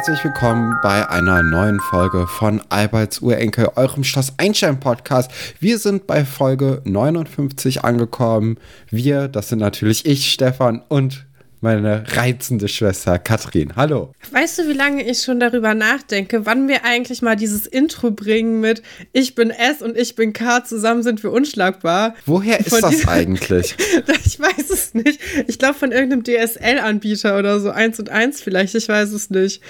herzlich willkommen bei einer neuen Folge von Alberts Urenkel, eurem Schloss Einstein Podcast. Wir sind bei Folge 59 angekommen. Wir, das sind natürlich ich, Stefan und meine reizende Schwester Katrin. Hallo. Weißt du, wie lange ich schon darüber nachdenke, wann wir eigentlich mal dieses Intro bringen mit Ich bin S und ich bin K, zusammen sind wir unschlagbar? Woher ist von das eigentlich? ich weiß es nicht. Ich glaube von irgendeinem DSL-Anbieter oder so, eins und eins vielleicht, ich weiß es nicht.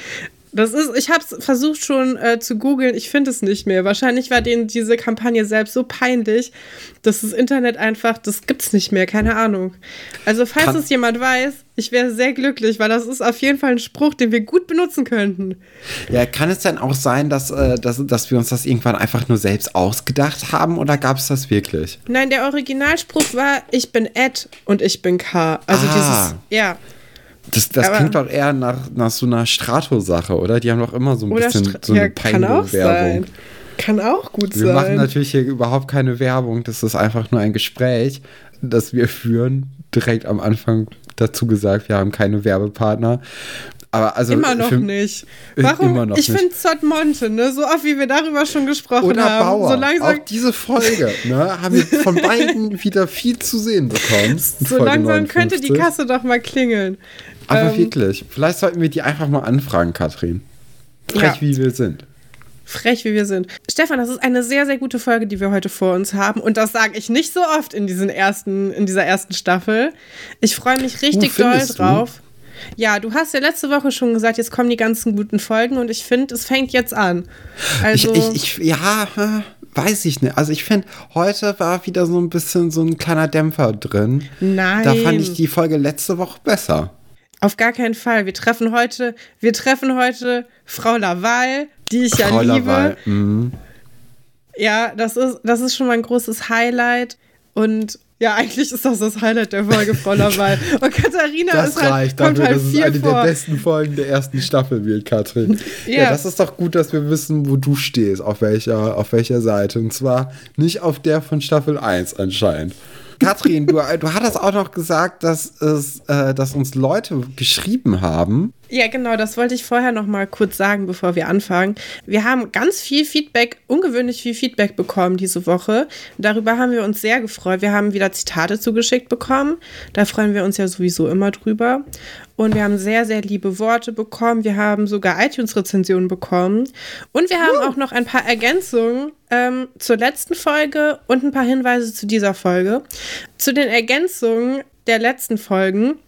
Das ist, ich habe es versucht schon äh, zu googeln, ich finde es nicht mehr. Wahrscheinlich war denen diese Kampagne selbst so peinlich, dass das Internet einfach, das gibt's nicht mehr, keine Ahnung. Also falls kann, es jemand weiß, ich wäre sehr glücklich, weil das ist auf jeden Fall ein Spruch, den wir gut benutzen könnten. Ja, kann es denn auch sein, dass, äh, dass, dass wir uns das irgendwann einfach nur selbst ausgedacht haben oder gab es das wirklich? Nein, der Originalspruch war, ich bin Ed und ich bin K. Also ah. dieses, ja. Das, das klingt doch eher nach, nach so einer Strato-Sache, oder? Die haben doch immer so ein bisschen Stra so eine ja, Peinlich-Werbung. Kann auch gut wir sein. Wir machen natürlich hier überhaupt keine Werbung. Das ist einfach nur ein Gespräch, das wir führen. Direkt am Anfang dazu gesagt, wir haben keine Werbepartner. Aber also immer noch nicht. Warum? Noch ich finde Zott Monte, ne? so oft wie wir darüber schon gesprochen Oder haben. Bauer. So langsam auch diese Folge ne, haben wir von beiden wieder viel zu sehen bekommen. So langsam 59. könnte die Kasse doch mal klingeln. Aber ähm, wirklich, vielleicht sollten wir die einfach mal anfragen, Katrin. Frech ja. wie wir sind. Frech wie wir sind. Stefan, das ist eine sehr, sehr gute Folge, die wir heute vor uns haben. Und das sage ich nicht so oft in, diesen ersten, in dieser ersten Staffel. Ich freue mich richtig doll drauf. Du? Ja, du hast ja letzte Woche schon gesagt, jetzt kommen die ganzen guten Folgen und ich finde, es fängt jetzt an. Also ich, ich, ich ja, weiß ich nicht. Also ich finde, heute war wieder so ein bisschen so ein kleiner Dämpfer drin. Nein. Da fand ich die Folge letzte Woche besser. Auf gar keinen Fall. Wir treffen heute, wir treffen heute Frau Laval, die ich Frau ja liebe. Laval. Mhm. Ja, das ist, das ist schon mal ein großes Highlight. Und ja, eigentlich ist das das Highlight der Folge, Frau Laval. Und Katharina das ist halt, reicht kommt dafür, halt dass es eine vor. der besten Folgen der ersten Staffel wird, Katrin. ja. ja, das ist doch gut, dass wir wissen, wo du stehst, auf welcher, auf welcher Seite. Und zwar nicht auf der von Staffel 1 anscheinend. Katrin, du, du hattest auch noch gesagt, dass, es, äh, dass uns Leute geschrieben haben. Ja, genau, das wollte ich vorher noch mal kurz sagen, bevor wir anfangen. Wir haben ganz viel Feedback, ungewöhnlich viel Feedback bekommen diese Woche. Darüber haben wir uns sehr gefreut. Wir haben wieder Zitate zugeschickt bekommen. Da freuen wir uns ja sowieso immer drüber. Und wir haben sehr, sehr liebe Worte bekommen. Wir haben sogar iTunes-Rezensionen bekommen. Und wir haben auch noch ein paar Ergänzungen ähm, zur letzten Folge und ein paar Hinweise zu dieser Folge. Zu den Ergänzungen der letzten Folgen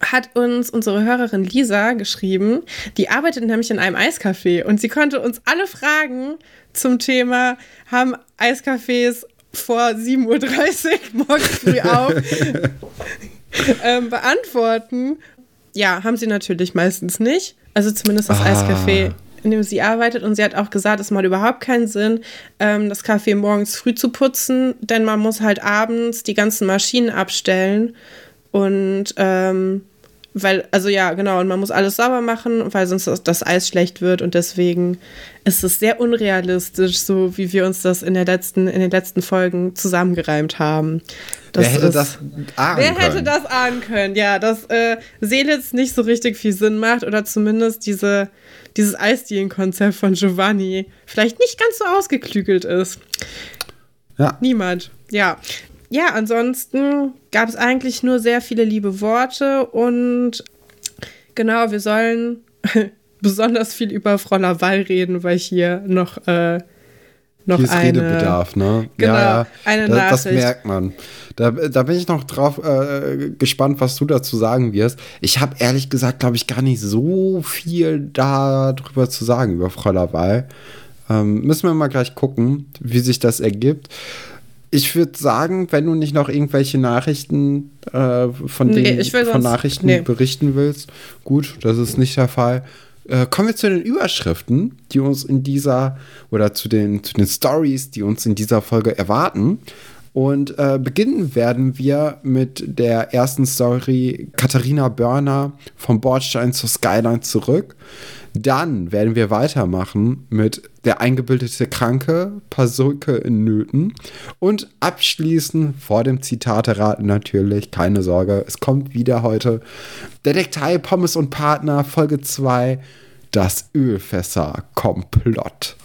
hat uns unsere Hörerin Lisa geschrieben. Die arbeitet nämlich in einem Eiscafé und sie konnte uns alle Fragen zum Thema, haben Eiscafés vor 7.30 Uhr morgens früh auf, ähm, beantworten. Ja, haben sie natürlich meistens nicht. Also zumindest das ah. Eiscafé, in dem sie arbeitet. Und sie hat auch gesagt, es macht überhaupt keinen Sinn, ähm, das Café morgens früh zu putzen, denn man muss halt abends die ganzen Maschinen abstellen. Und ähm, weil, also ja, genau, und man muss alles sauber machen, weil sonst das, Eis schlecht wird und deswegen ist es sehr unrealistisch, so wie wir uns das in, der letzten, in den letzten Folgen zusammengereimt haben. Das wer hätte ist, das ahnen Wer hätte das ahnen können? Ja, dass äh, Seelitz nicht so richtig viel Sinn macht oder zumindest diese, dieses Eisdielen-Konzept von Giovanni vielleicht nicht ganz so ausgeklügelt ist. Ja. Niemand. Ja, ja, ansonsten gab es eigentlich nur sehr viele liebe Worte und genau, wir sollen besonders viel über Frau Laval reden, weil hier noch, äh, noch hier ist eine, Redebedarf, ne? Genau, ja, ja. eine das, das merkt man. Da, da bin ich noch drauf äh, gespannt, was du dazu sagen wirst. Ich habe ehrlich gesagt, glaube ich, gar nicht so viel darüber zu sagen über Frau Laval. Ähm, müssen wir mal gleich gucken, wie sich das ergibt ich würde sagen, wenn du nicht noch irgendwelche Nachrichten äh, von nee, den von sonst, Nachrichten nee. berichten willst, gut, das ist nicht der Fall. Äh, kommen wir zu den Überschriften, die uns in dieser oder zu den zu den Stories, die uns in dieser Folge erwarten. Und äh, beginnen werden wir mit der ersten Story Katharina Börner vom Bordstein zur Skyline zurück. Dann werden wir weitermachen mit der eingebildete Kranke, Pasulke in Nöten. Und abschließen vor dem Zitate-Raten natürlich, keine Sorge, es kommt wieder heute. Detektei Pommes und Partner, Folge 2. das Ölfässer-Komplott.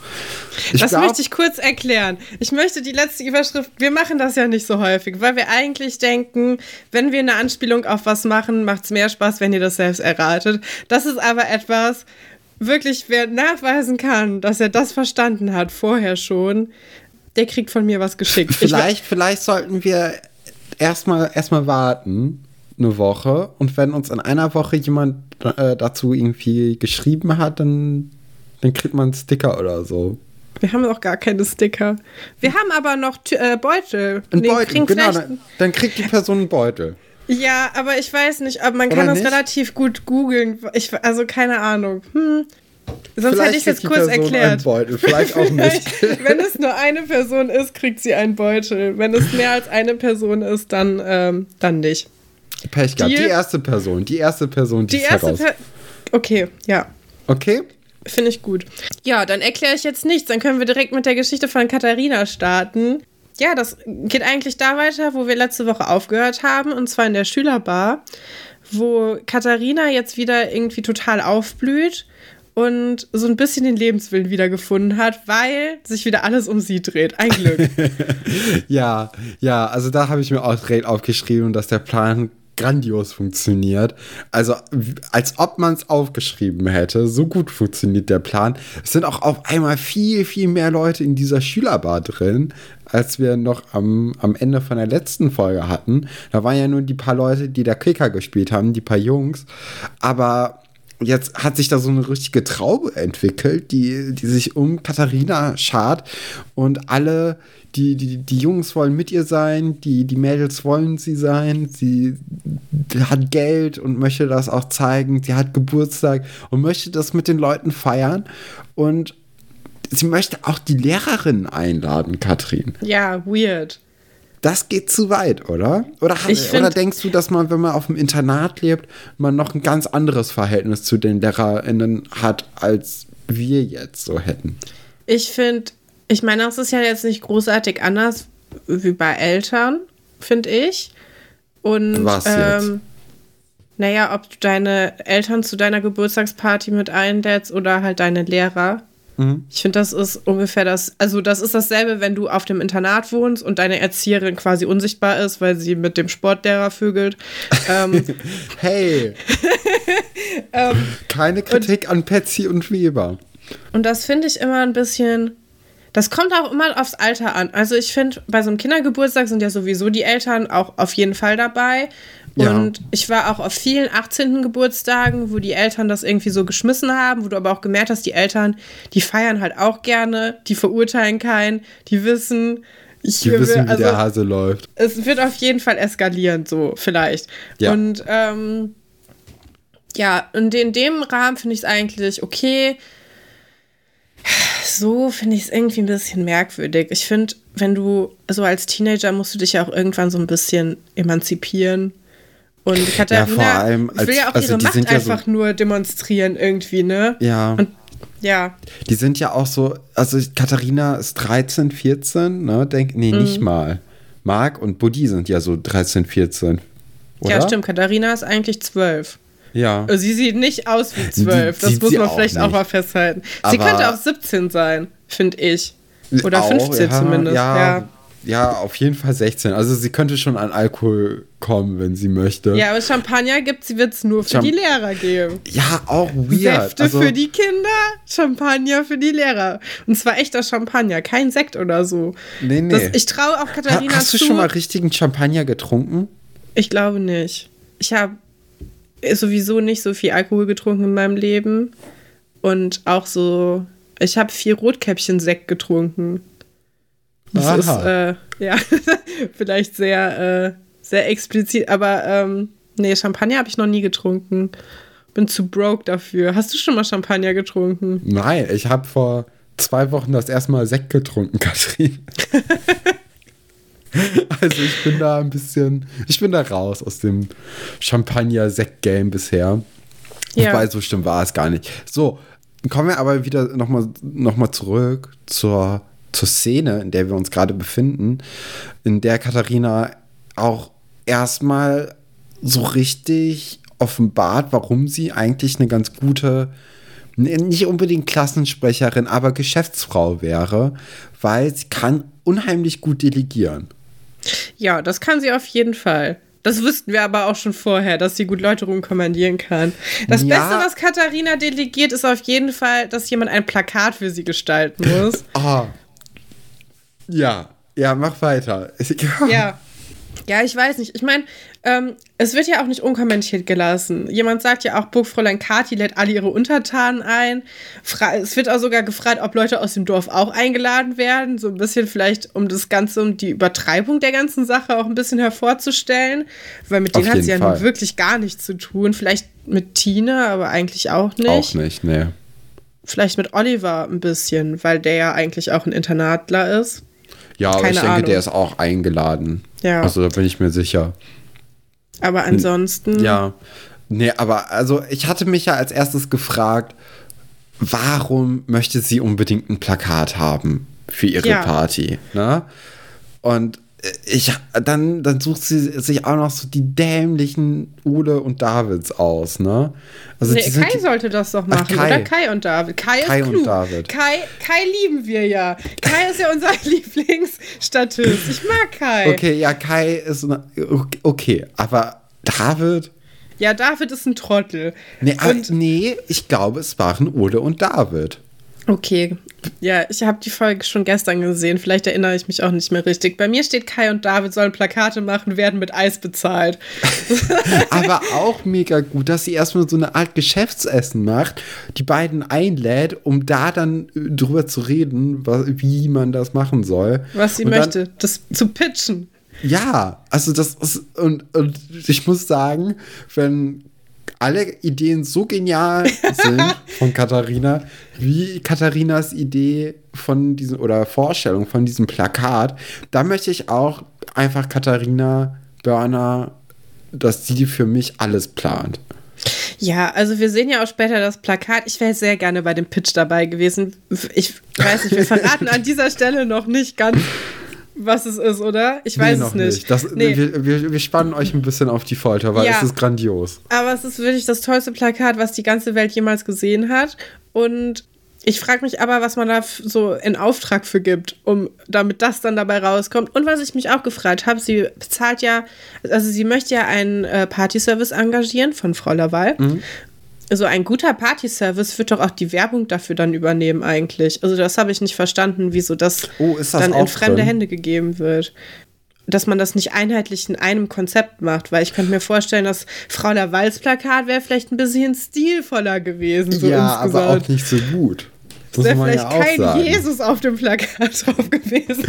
Das glaub, möchte ich kurz erklären. Ich möchte die letzte Überschrift, wir machen das ja nicht so häufig, weil wir eigentlich denken, wenn wir eine Anspielung auf was machen, macht es mehr Spaß, wenn ihr das selbst erratet. Das ist aber etwas, wirklich, wer nachweisen kann, dass er das verstanden hat vorher schon, der kriegt von mir was geschickt. Vielleicht, vielleicht sollten wir erstmal erstmal warten eine Woche und wenn uns in einer Woche jemand äh, dazu irgendwie geschrieben hat, dann, dann kriegt man einen Sticker oder so. Wir haben auch gar keine Sticker. Wir haben aber noch äh, Beutel. Ein nee, Beutel, genau. Dann, dann, kriegt die Person einen Beutel. Ja, aber ich weiß nicht, aber man kann das relativ gut googeln. Also keine Ahnung. Hm. Sonst Vielleicht hätte ich es jetzt kurz Person erklärt. Einen Beutel. Vielleicht auch nicht. Wenn es nur eine Person ist, kriegt sie einen Beutel. Wenn es mehr als eine Person ist, dann, ähm, dann nicht. Pech gehabt. Die, die erste Person. Die erste Person, die, die erste Per Okay, ja. Okay. Finde ich gut. Ja, dann erkläre ich jetzt nichts. Dann können wir direkt mit der Geschichte von Katharina starten. Ja, das geht eigentlich da weiter, wo wir letzte Woche aufgehört haben, und zwar in der Schülerbar, wo Katharina jetzt wieder irgendwie total aufblüht und so ein bisschen den Lebenswillen wiedergefunden hat, weil sich wieder alles um sie dreht. Ein Glück. ja, ja, also da habe ich mir auch direkt aufgeschrieben, dass der Plan grandios funktioniert. Also als ob man es aufgeschrieben hätte. So gut funktioniert der Plan. Es sind auch auf einmal viel, viel mehr Leute in dieser Schülerbar drin, als wir noch am, am Ende von der letzten Folge hatten. Da waren ja nur die paar Leute, die da Kicker gespielt haben, die paar Jungs. Aber jetzt hat sich da so eine richtige Traube entwickelt, die, die sich um Katharina schart und alle, die, die, die Jungs wollen mit ihr sein, die, die Mädels wollen sie sein, sie hat Geld und möchte das auch zeigen, sie hat Geburtstag und möchte das mit den Leuten feiern und sie möchte auch die Lehrerin einladen, Katrin. Ja, weird. Das geht zu weit, oder? Oder, find, oder denkst du, dass man, wenn man auf dem Internat lebt, man noch ein ganz anderes Verhältnis zu den LehrerInnen hat, als wir jetzt so hätten? Ich finde, ich meine, das ist ja jetzt nicht großartig anders wie bei Eltern, finde ich. Und Was jetzt? Ähm, naja, ob du deine Eltern zu deiner Geburtstagsparty mit einlädst oder halt deine Lehrer. Mhm. Ich finde, das ist ungefähr das, also das ist dasselbe, wenn du auf dem Internat wohnst und deine Erzieherin quasi unsichtbar ist, weil sie mit dem Sportlehrer vögelt. ähm, hey! ähm, Keine Kritik und, an Patsy und Weber. Und das finde ich immer ein bisschen. Das kommt auch immer aufs Alter an. Also ich finde, bei so einem Kindergeburtstag sind ja sowieso die Eltern auch auf jeden Fall dabei. Und ja. ich war auch auf vielen 18. Geburtstagen, wo die Eltern das irgendwie so geschmissen haben, wo du aber auch gemerkt hast, die Eltern, die feiern halt auch gerne, die verurteilen keinen, die wissen, ich die wissen, also, wie der Hase läuft. Es wird auf jeden Fall eskalieren, so vielleicht. Ja. Und ähm, ja, und in dem Rahmen finde ich es eigentlich okay. So finde ich es irgendwie ein bisschen merkwürdig. Ich finde, wenn du so als Teenager musst du dich ja auch irgendwann so ein bisschen emanzipieren und Katharina ja, allem als, will ja auch also ihre Macht einfach so, nur demonstrieren irgendwie, ne? Ja. Und ja. Die sind ja auch so, also Katharina ist 13, 14, ne? Denk, nee, mhm. nicht mal. Marc und Buddy sind ja so 13, 14. Oder? Ja, stimmt. Katharina ist eigentlich 12. Ja. Also sie sieht nicht aus wie 12. Die, das muss man auch vielleicht nicht. auch mal festhalten. Aber sie könnte auch 17 sein, finde ich. Oder auch, 15 ja, zumindest. Ja, ja, ja, auf jeden Fall 16. Also sie könnte schon an Alkohol kommen, wenn sie möchte. Ja, aber Champagner gibt es, wird es nur für Champ die Lehrer geben. Ja, auch weird. Säfte also, für die Kinder, Champagner für die Lehrer. Und zwar echter Champagner, kein Sekt oder so. Nee, nee. Das, ich traue auch Katharina ha, Hast du zu. schon mal richtigen Champagner getrunken? Ich glaube nicht. Ich habe sowieso nicht so viel Alkohol getrunken in meinem Leben. Und auch so, ich habe vier Rotkäppchen-Sekt getrunken. Das Aha. ist, äh, ja, vielleicht sehr, äh, sehr explizit, aber ähm, nee, Champagner habe ich noch nie getrunken. Bin zu broke dafür. Hast du schon mal Champagner getrunken? Nein, ich habe vor zwei Wochen das erste Mal Sekt getrunken, Katrin. also ich bin da ein bisschen, ich bin da raus aus dem Champagner-Sekt-Game bisher. Ja. Wobei, so stimmt war es gar nicht. So, kommen wir aber wieder nochmal noch mal zurück zur zur Szene, in der wir uns gerade befinden, in der Katharina auch erstmal so richtig offenbart, warum sie eigentlich eine ganz gute nicht unbedingt Klassensprecherin, aber Geschäftsfrau wäre, weil sie kann unheimlich gut delegieren. Ja, das kann sie auf jeden Fall. Das wüssten wir aber auch schon vorher, dass sie gut Leute rumkommandieren kann. Das ja. Beste, was Katharina delegiert, ist auf jeden Fall, dass jemand ein Plakat für sie gestalten muss. Ah. Ja, ja, mach weiter. ja. Ja, ich weiß nicht. Ich meine, ähm, es wird ja auch nicht unkommentiert gelassen. Jemand sagt ja auch, Burgfräulein Kati lädt alle ihre Untertanen ein. Fra es wird auch sogar gefragt, ob Leute aus dem Dorf auch eingeladen werden. So ein bisschen vielleicht, um das Ganze, um die Übertreibung der ganzen Sache auch ein bisschen hervorzustellen. Weil mit denen hat sie ja nun wirklich gar nichts zu tun. Vielleicht mit Tina, aber eigentlich auch nicht. Auch nicht, nee. Vielleicht mit Oliver ein bisschen, weil der ja eigentlich auch ein Internatler ist. Ja, aber Keine ich denke, Ahnung. der ist auch eingeladen. Ja. Also da bin ich mir sicher. Aber ansonsten. Ja. Nee, aber also ich hatte mich ja als erstes gefragt, warum möchte sie unbedingt ein Plakat haben für ihre ja. Party? Ne? Und ich, dann, dann sucht sie sich auch noch so die dämlichen Ole und Davids aus, ne? Also nee, Kai sollte das doch machen, Ach, Kai. oder Kai und David. Kai, Kai ist klug. und David. Kai, Kai lieben wir ja. Kai ist ja unser Lieblingsstatist. Ich mag Kai. Okay, ja, Kai ist okay, aber David? Ja, David ist ein Trottel. Nee, und, nee ich glaube, es waren Ole und David. Okay. Ja, ich habe die Folge schon gestern gesehen. Vielleicht erinnere ich mich auch nicht mehr richtig. Bei mir steht Kai und David sollen Plakate machen, werden mit Eis bezahlt. Aber auch mega gut, dass sie erstmal so eine Art Geschäftsessen macht, die beiden einlädt, um da dann äh, drüber zu reden, wie man das machen soll. Was sie und möchte, dann, das zu pitchen. Ja, also das ist, und, und ich muss sagen, wenn alle Ideen so genial sind von Katharina, wie Katharinas Idee von diesem oder Vorstellung von diesem Plakat, da möchte ich auch einfach Katharina Börner, dass sie für mich alles plant. Ja, also wir sehen ja auch später das Plakat. Ich wäre sehr gerne bei dem Pitch dabei gewesen. Ich weiß nicht, wir verraten an dieser Stelle noch nicht ganz, was es ist, oder? Ich weiß nee, es nicht. nicht. Das, nee. wir, wir, wir, spannen euch ein bisschen auf die Folter, weil ja, es ist grandios. Aber es ist wirklich das tollste Plakat, was die ganze Welt jemals gesehen hat. Und ich frage mich aber, was man da so in Auftrag für gibt, um damit das dann dabei rauskommt. Und was ich mich auch gefragt habe, sie bezahlt ja, also sie möchte ja einen äh, Partyservice engagieren von Frau Laval. Mhm so ein guter Party-Service wird doch auch die Werbung dafür dann übernehmen eigentlich. Also das habe ich nicht verstanden, wieso das, oh, das dann in fremde drin? Hände gegeben wird. Dass man das nicht einheitlich in einem Konzept macht, weil ich könnte mir vorstellen, dass Frau Lavals Plakat wäre vielleicht ein bisschen stilvoller gewesen. So ja, insgesamt. aber auch nicht so gut. Das wäre vielleicht ja kein sagen. Jesus auf dem Plakat drauf gewesen.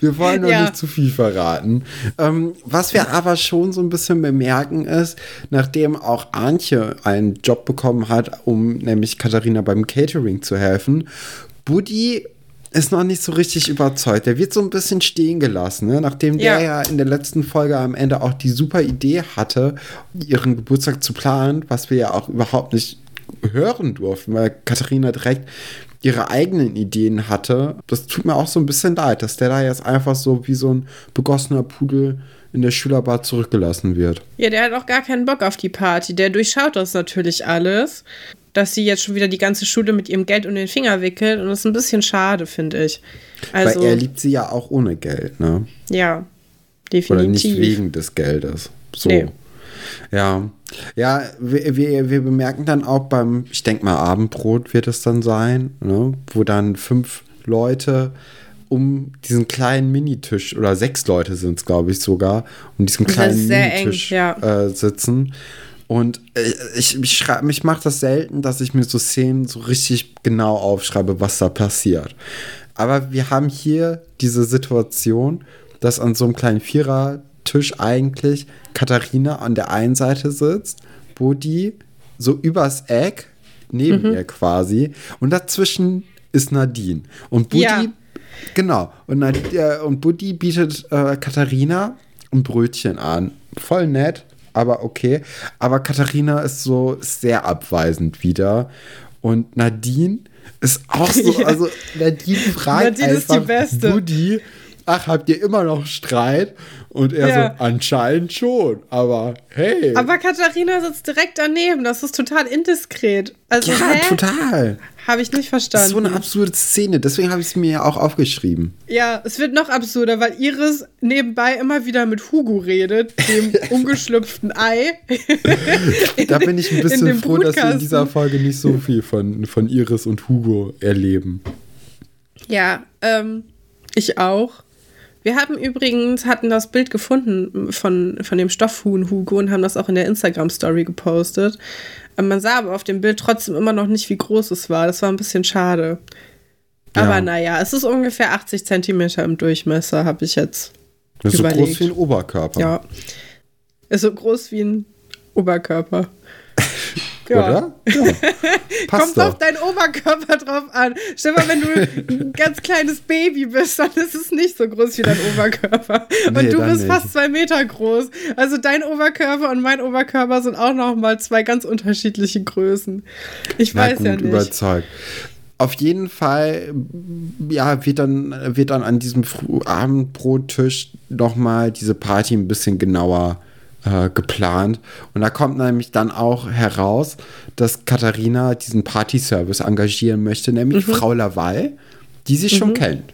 wir wollen noch ja. nicht zu viel verraten. Ähm, was wir aber schon so ein bisschen bemerken ist, nachdem auch Antje einen Job bekommen hat, um nämlich Katharina beim Catering zu helfen, Buddy ist noch nicht so richtig überzeugt. Der wird so ein bisschen stehen gelassen, ne? nachdem ja. der ja in der letzten Folge am Ende auch die super Idee hatte, ihren Geburtstag zu planen, was wir ja auch überhaupt nicht hören durften, weil Katharina direkt ihre eigenen Ideen hatte. Das tut mir auch so ein bisschen leid, dass der da jetzt einfach so wie so ein begossener Pudel in der Schülerbar zurückgelassen wird. Ja, der hat auch gar keinen Bock auf die Party. Der durchschaut das natürlich alles, dass sie jetzt schon wieder die ganze Schule mit ihrem Geld um den Finger wickelt. Und das ist ein bisschen schade, finde ich. Also, Weil er liebt sie ja auch ohne Geld, ne? Ja, definitiv. Oder nicht wegen des Geldes. So. Nee. Ja, ja, wir, wir, wir bemerken dann auch beim, ich denke mal, Abendbrot wird es dann sein, ne? wo dann fünf Leute um diesen kleinen Minitisch, oder sechs Leute sind es, glaube ich, sogar, um diesen kleinen Minitisch eng, ja. äh, sitzen. Und äh, ich, ich, ich mache das selten, dass ich mir so Szenen so richtig genau aufschreibe, was da passiert. Aber wir haben hier diese Situation, dass an so einem kleinen Vierer Tisch eigentlich Katharina an der einen Seite sitzt, Buddy so übers Eck neben mhm. ihr quasi und dazwischen ist Nadine. Und Buddy ja. genau. Und, Nadine, und Buddy bietet äh, Katharina ein Brötchen an, voll nett, aber okay, aber Katharina ist so sehr abweisend wieder. Und Nadine ist auch so, also Nadine fragt Nadine einfach Buddy, ach, habt ihr immer noch Streit? Und er Ja. so, anscheinend schon. Aber hey. Aber Katharina sitzt direkt daneben. Das ist total indiskret. Also, ja, hä? total. Habe ich nicht Das ist verstanden. so eine absurde Szene. Deswegen habe ich es mir ja auch aufgeschrieben. Ja, es wird noch absurder, weil Iris nebenbei immer wieder mit Hugo redet, dem ungeschlüpften Ei. Da bin ich ein In bisschen froh, dass wir in dieser Folge nicht so viel von, von Iris und Hugo erleben. Ja, ähm, ich auch. Wir haben übrigens, hatten das Bild gefunden von, von dem Stoffhuhn Hugo und haben das auch in der Instagram-Story gepostet. Ähm, Man sah aber auf dem Bild trotzdem immer noch nicht, wie groß es war. Das war ein bisschen schade. Ja. Aber naja, es ist ungefähr 80 Zentimeter im Durchmesser, habe ich jetzt. Das ist so Überlegt. groß wie ein Oberkörper. Ja. Ist so groß wie ein Oberkörper. Oder? Ja. Passt Kommt auf doch. deinen Oberkörper drauf an. Stell mal, wenn du ein ganz kleines Baby bist, dann ist es nicht so groß wie dein Oberkörper. Und Nee, du bist nicht. fast zwei Meter groß. Also dein Oberkörper und mein Oberkörper sind auch noch mal zwei ganz unterschiedliche Größen. Ich Na weiß gut, ja nicht. überzeugt. Auf jeden Fall, ja, wird dann, wird dann an diesem Abendbrottisch nochmal diese Party ein bisschen genauer äh, geplant. Und da kommt nämlich dann auch heraus, dass Katharina diesen Partyservice engagieren möchte, nämlich Mhm. Frau Laval, die sie schon kennt.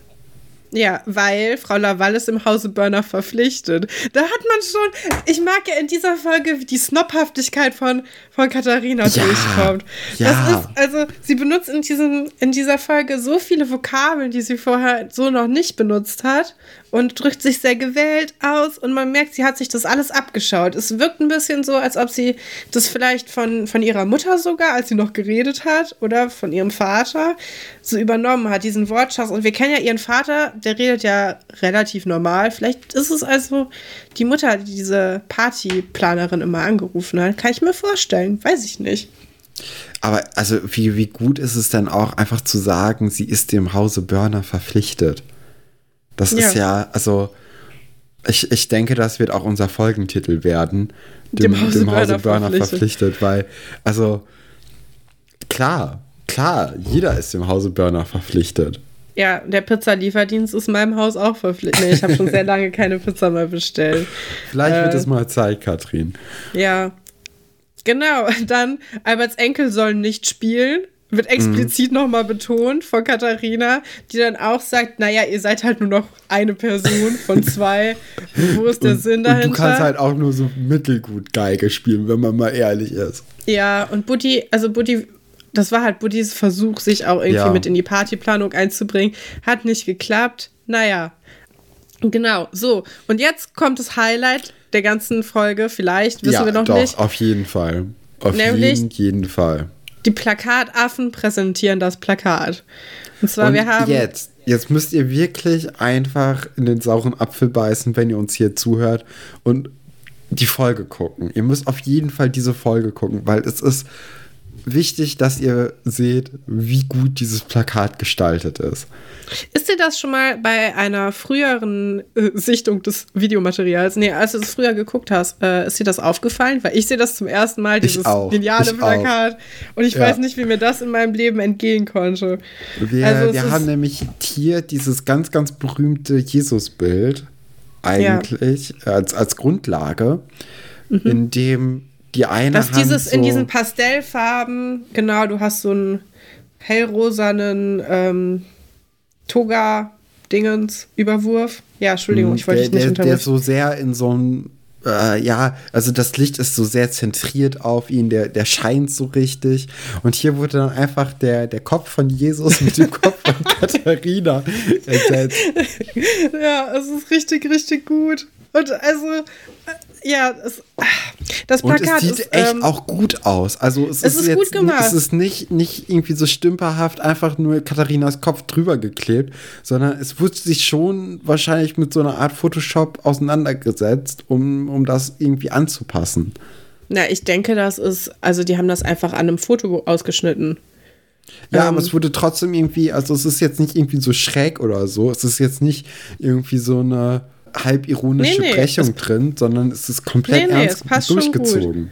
Ja, weil Frau Laval ist im Hause Burner verpflichtet. Da hat man schon, ich mag ja in dieser Folge, wie die Snobhaftigkeit von, von Katharina Ja, durchkommt. ja. Das ist, also, sie benutzt in, diesem, in dieser Folge so viele Vokabeln, die sie vorher so noch nicht benutzt hat und drückt sich sehr gewählt aus und man merkt, sie hat sich das alles abgeschaut. Es wirkt ein bisschen so, als ob sie das vielleicht von, von ihrer Mutter sogar, als sie noch geredet hat, oder von ihrem Vater so übernommen hat, diesen Wortschatz. Und wir kennen ja ihren Vater, der redet ja relativ normal. Vielleicht ist es also die Mutter, die diese Partyplanerin immer angerufen hat. Kann ich mir vorstellen. Weiß ich nicht. Aber also, wie, wie gut ist es denn auch einfach zu sagen, sie ist dem Hause Burner verpflichtet? Das ist Ja. ja, also, ich, ich denke, das wird auch unser Folgentitel werden. Dem Hause Burner Burner verpflichtet. verpflichtet, weil, also, klar, klar, jeder ist dem Hause Burner verpflichtet. Ja, der Pizzalieferdienst ist meinem Haus auch verpflichtet. Nee, ich habe schon sehr lange keine Pizza mehr bestellt. Vielleicht wird Äh. es mal Zeit, Katrin. Ja. Genau, dann Alberts Enkel sollen nicht spielen. Wird explizit nochmal betont von Katharina, die dann auch sagt, naja, ihr seid halt nur noch eine Person von zwei. Wo ist der und, Sinn und dahinter? du kannst halt auch nur so mittelgut Geige spielen, wenn man mal ehrlich ist. Ja, und Buddy, also Buddy, das war halt Buddys Versuch, sich auch irgendwie Ja. mit in die Partyplanung einzubringen. Hat nicht geklappt. Naja. Genau, so. Und jetzt kommt das Highlight der ganzen Folge. Vielleicht, wissen ja, wir noch doch, nicht. auf jeden Fall. Auf Nämlich- jeden, jeden Fall. Die Plakataffen präsentieren das Plakat. Und zwar, Und wir haben. jetzt, jetzt müsst ihr wirklich einfach in den sauren Apfel beißen, wenn ihr uns hier zuhört und die Folge gucken. Ihr müsst auf jeden Fall diese Folge gucken, weil es ist wichtig, dass ihr seht, wie gut dieses Plakat gestaltet ist. Ist dir das schon mal bei einer früheren äh, Sichtung des Videomaterials, nee, als du es früher geguckt hast, äh, ist dir das aufgefallen? Weil ich sehe das zum ersten Mal, dieses auch, geniale Plakat. Und ich Ja. weiß nicht, wie mir das in meinem Leben entgehen konnte. Wir, Also wir haben nämlich hier dieses ganz, ganz berühmte Jesusbild eigentlich als, als Grundlage, in dem die eine Mhm. Dass Hand dieses so in diesen Pastellfarben, genau, du hast so einen hellrosanen ähm, Toga-Dingens-Überwurf. Ja, Entschuldigung, ich wollte der, dich nicht der, der unterbrechen. so sehr in so einem, äh, ja, also das Licht ist so sehr zentriert auf ihn, der, der scheint so richtig. Und hier wurde dann einfach der, der Kopf von Jesus mit dem Kopf von Katharina ersetzt. Ja, es ist richtig, richtig gut. Und also, äh, ja, es, das Und Plakat es sieht ist, echt ähm, auch gut aus. Also es, es ist, ist jetzt, gut gemacht. Es ist nicht, nicht irgendwie so stümperhaft einfach nur Katharinas Kopf drüber geklebt, sondern es wurde sich schon wahrscheinlich mit so einer Art Photoshop auseinandergesetzt, um, um das irgendwie anzupassen. Na, ich denke, das ist, also die haben das einfach an einem Foto ausgeschnitten. Ja, Ähm. aber es wurde trotzdem irgendwie, also es ist jetzt nicht irgendwie so schräg oder so. Es ist jetzt nicht irgendwie so eine halb ironische Nee, nee, Brechung drin, sondern es ist komplett Nee, ernst durchgezogen.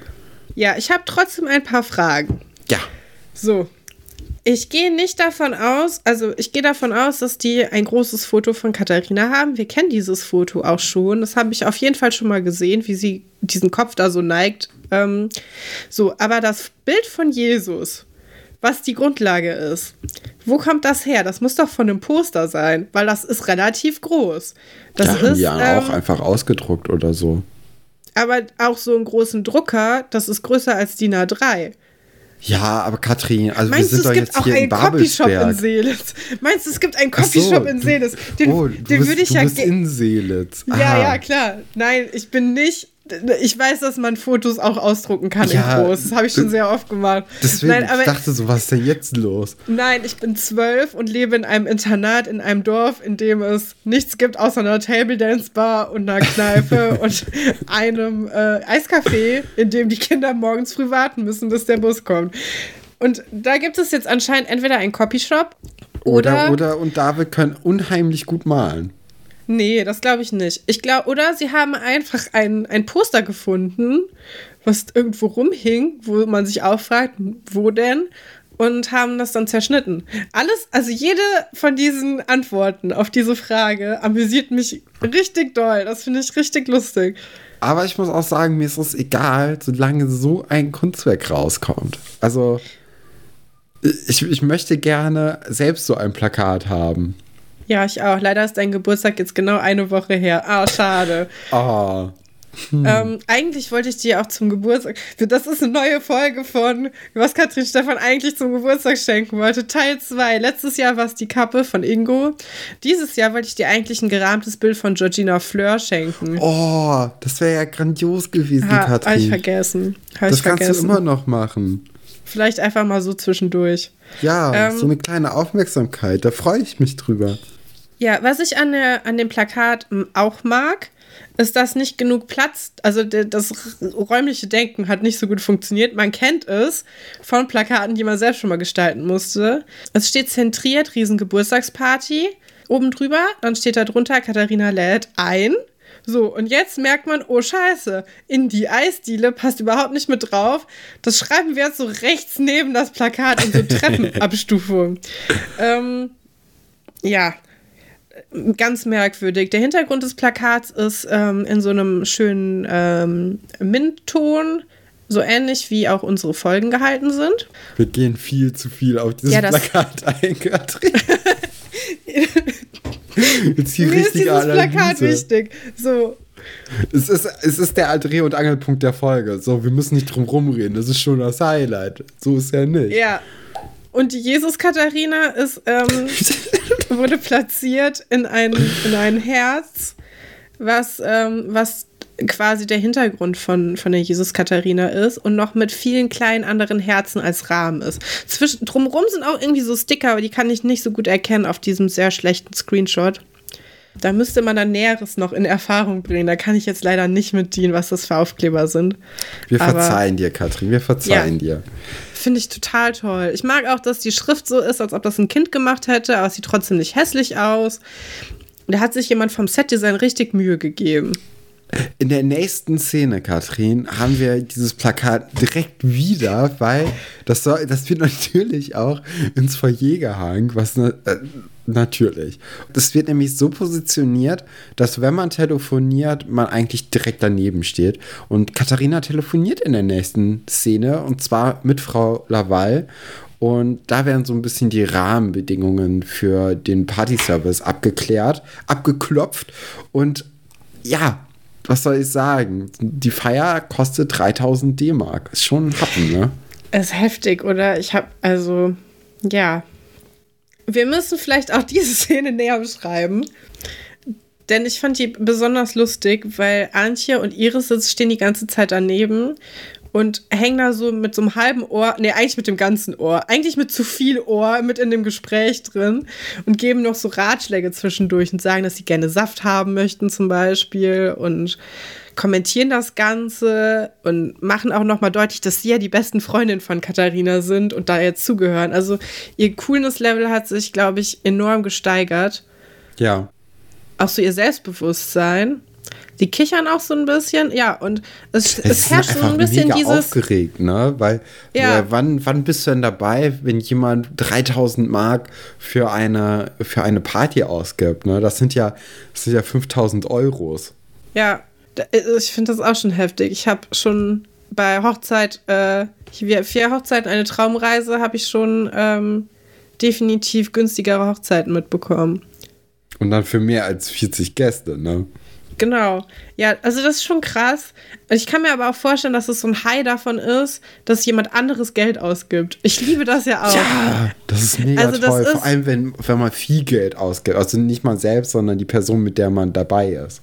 Ja, ich habe trotzdem ein paar Fragen. Ja. So. Ich gehe nicht davon aus, also ich gehe davon aus, dass die ein großes Foto von Katharina haben. Wir kennen dieses Foto auch schon. Das habe ich auf jeden Fall schon mal gesehen, wie sie diesen Kopf da so neigt. Ähm, so, aber das Bild von Jesus, was die Grundlage ist, wo kommt das her? Das muss doch von einem Poster sein, weil das ist relativ groß. Das ja, ist ja ähm, auch einfach ausgedruckt oder so. aber auch so einen großen Drucker, das ist größer als DIN A3. Ja, aber Katrin, also Meinst wir du, sind es doch gibt jetzt auch hier in einen Copyshop in Babelsberg. Seelitz? Meinst du, es gibt einen Ach so, Copyshop in du- Seelitz? Den, oh, du den bist, würde ich du ja bist in Seelitz. Ja, Ah. ja, klar. Nein, ich bin nicht. Ich weiß, dass man Fotos auch ausdrucken kann Ja, in groß. Das habe ich schon sehr oft gemacht. Deswegen, Nein, aber ich dachte so, was ist denn jetzt los? Nein, ich bin zwölf und lebe in einem Internat in einem Dorf, in dem es nichts gibt außer einer Table Dance Bar und einer Kneipe und einem äh, Eiscafé, in dem die Kinder morgens früh warten müssen, bis der Bus kommt. Und da gibt es jetzt anscheinend entweder einen Copyshop Oder, oder, oder, und David können unheimlich gut malen. Nee, das glaube ich nicht. Ich glaube, oder sie haben einfach ein, ein Poster gefunden, was irgendwo rumhing, wo man sich auch fragt, wo denn? Und haben das dann zerschnitten. Alles, also jede von diesen Antworten auf diese Frage amüsiert mich richtig doll. Das finde ich richtig lustig. Aber ich muss auch sagen, mir ist es egal, solange so ein Kunstwerk rauskommt. Also, ich, ich möchte gerne selbst so ein Plakat haben. Ja, ich auch. Leider ist dein Geburtstag jetzt genau eine Woche her. Ah, schade. Ah, Ähm, eigentlich wollte ich dir auch zum Geburtstag. Das ist eine neue Folge von, was Katrin Stefan eigentlich zum Geburtstag schenken wollte. Teil 2. Letztes Jahr war es die Kappe von Ingo. Dieses Jahr wollte ich dir eigentlich ein gerahmtes Bild von Georgina Fleur schenken. oh, das wäre ja grandios gewesen, ha, hab ich Katrin. vergessen. Hab Das ich kannst vergessen. du immer noch machen. Vielleicht einfach mal so zwischendurch. Ja, Ähm, so eine kleine Aufmerksamkeit, da freue ich mich drüber. Ja, was ich an, der, an dem Plakat auch mag, ist, dass nicht genug Platz, also das räumliche Denken hat nicht so gut funktioniert. Man kennt es von Plakaten, die man selbst schon mal gestalten musste. Es steht zentriert, riesen Geburtstagsparty oben drüber, dann steht da drunter, Katharina lädt ein. So, und jetzt merkt man, oh Scheiße, in die Eisdiele passt überhaupt nicht mit drauf. Das schreiben wir jetzt so rechts neben das Plakat in so Treppenabstufung. ähm, ja, ganz merkwürdig. Der Hintergrund des Plakats ist ähm, in so einem schönen ähm, Mintton, so ähnlich wie auch unsere Folgen gehalten sind. Wir gehen viel zu viel auf dieses Ja, Plakat ein, Katrin. Jetzt die Mir ist dieses Plakat Analyse. wichtig. So, Es ist, es ist der Dreh- und Angelpunkt der Folge. So, wir müssen nicht drum rumreden. Das ist schon das Highlight. So ist ja nicht. ja. Und die Jesus-Katharina ist, ähm, wurde platziert in ein, in ein Herz, was, ähm, was quasi der Hintergrund von, von der Jesus-Katharina ist und noch mit vielen kleinen anderen Herzen als Rahmen ist. Zwischen, drumherum sind auch irgendwie so Sticker, aber die kann ich nicht so gut erkennen auf diesem sehr schlechten Screenshot. Da müsste man dann Näheres noch in Erfahrung bringen. Da kann ich jetzt leider nicht mit dienen, was das für Aufkleber sind. Wir Aber- verzeihen dir, Katrin. Wir verzeihen dir. Finde ich total toll. Ich mag auch, dass die Schrift so ist, als ob das ein Kind gemacht hätte, aber es sieht trotzdem nicht hässlich aus. Da hat sich jemand vom Setdesign richtig Mühe gegeben. In der nächsten Szene, Katrin, haben wir dieses Plakat direkt wieder, weil das, soll, das wird natürlich auch ins Foyer gehangen, was ne, äh, natürlich. Das wird nämlich so positioniert, dass wenn man telefoniert, man eigentlich direkt daneben steht. Und Katharina telefoniert in der nächsten Szene und zwar mit Frau Laval. Und da werden so ein bisschen die Rahmenbedingungen für den Partyservice abgeklärt, abgeklopft. Und ja, was soll ich sagen? Die Feier kostet 3000 D-Mark. Ist schon ein Happen, ne? Ist heftig, oder? Ich habe, also, ja. Wir müssen vielleicht auch diese Szene näher beschreiben. Denn ich fand die besonders lustig, weil Antje und Iris stehen die ganze Zeit daneben und hängen da so mit so einem halben Ohr, nee, eigentlich mit dem ganzen Ohr, eigentlich mit zu viel Ohr mit in dem Gespräch drin und geben noch so Ratschläge zwischendurch und sagen, dass sie gerne Saft haben möchten zum Beispiel und kommentieren das Ganze und machen auch nochmal deutlich, dass sie ja die besten Freundinnen von Katharina sind und da jetzt zugehören. Also ihr Coolness-Level hat sich, glaube ich, enorm gesteigert Ja. auch so ihr Selbstbewusstsein. Die kichern auch so ein bisschen, ja, und es, Es es herrscht so ein bisschen mega dieses. aufgeregt, ne? Weil, Ja. weil wann, wann bist du denn dabei, wenn jemand 3000 Mark für eine, für eine Party ausgibt, ne? Das sind ja, das sind ja 5000 Euros. Ja, ich finde das auch schon heftig. Ich habe schon bei Hochzeit, äh, vier Hochzeiten, eine Traumreise, habe ich schon ähm, definitiv günstigere Hochzeiten mitbekommen. Und dann für mehr als 40 Gäste, ne? Genau. Ja, also das ist schon krass. Ich kann mir aber auch vorstellen, dass es so ein High davon ist, dass jemand anderes Geld ausgibt. Ich liebe das ja auch. Ja, das ist mega Also das toll. ist- Vor allem, wenn, wenn man viel Geld ausgibt. Also nicht man selbst, sondern die Person, mit der man dabei ist.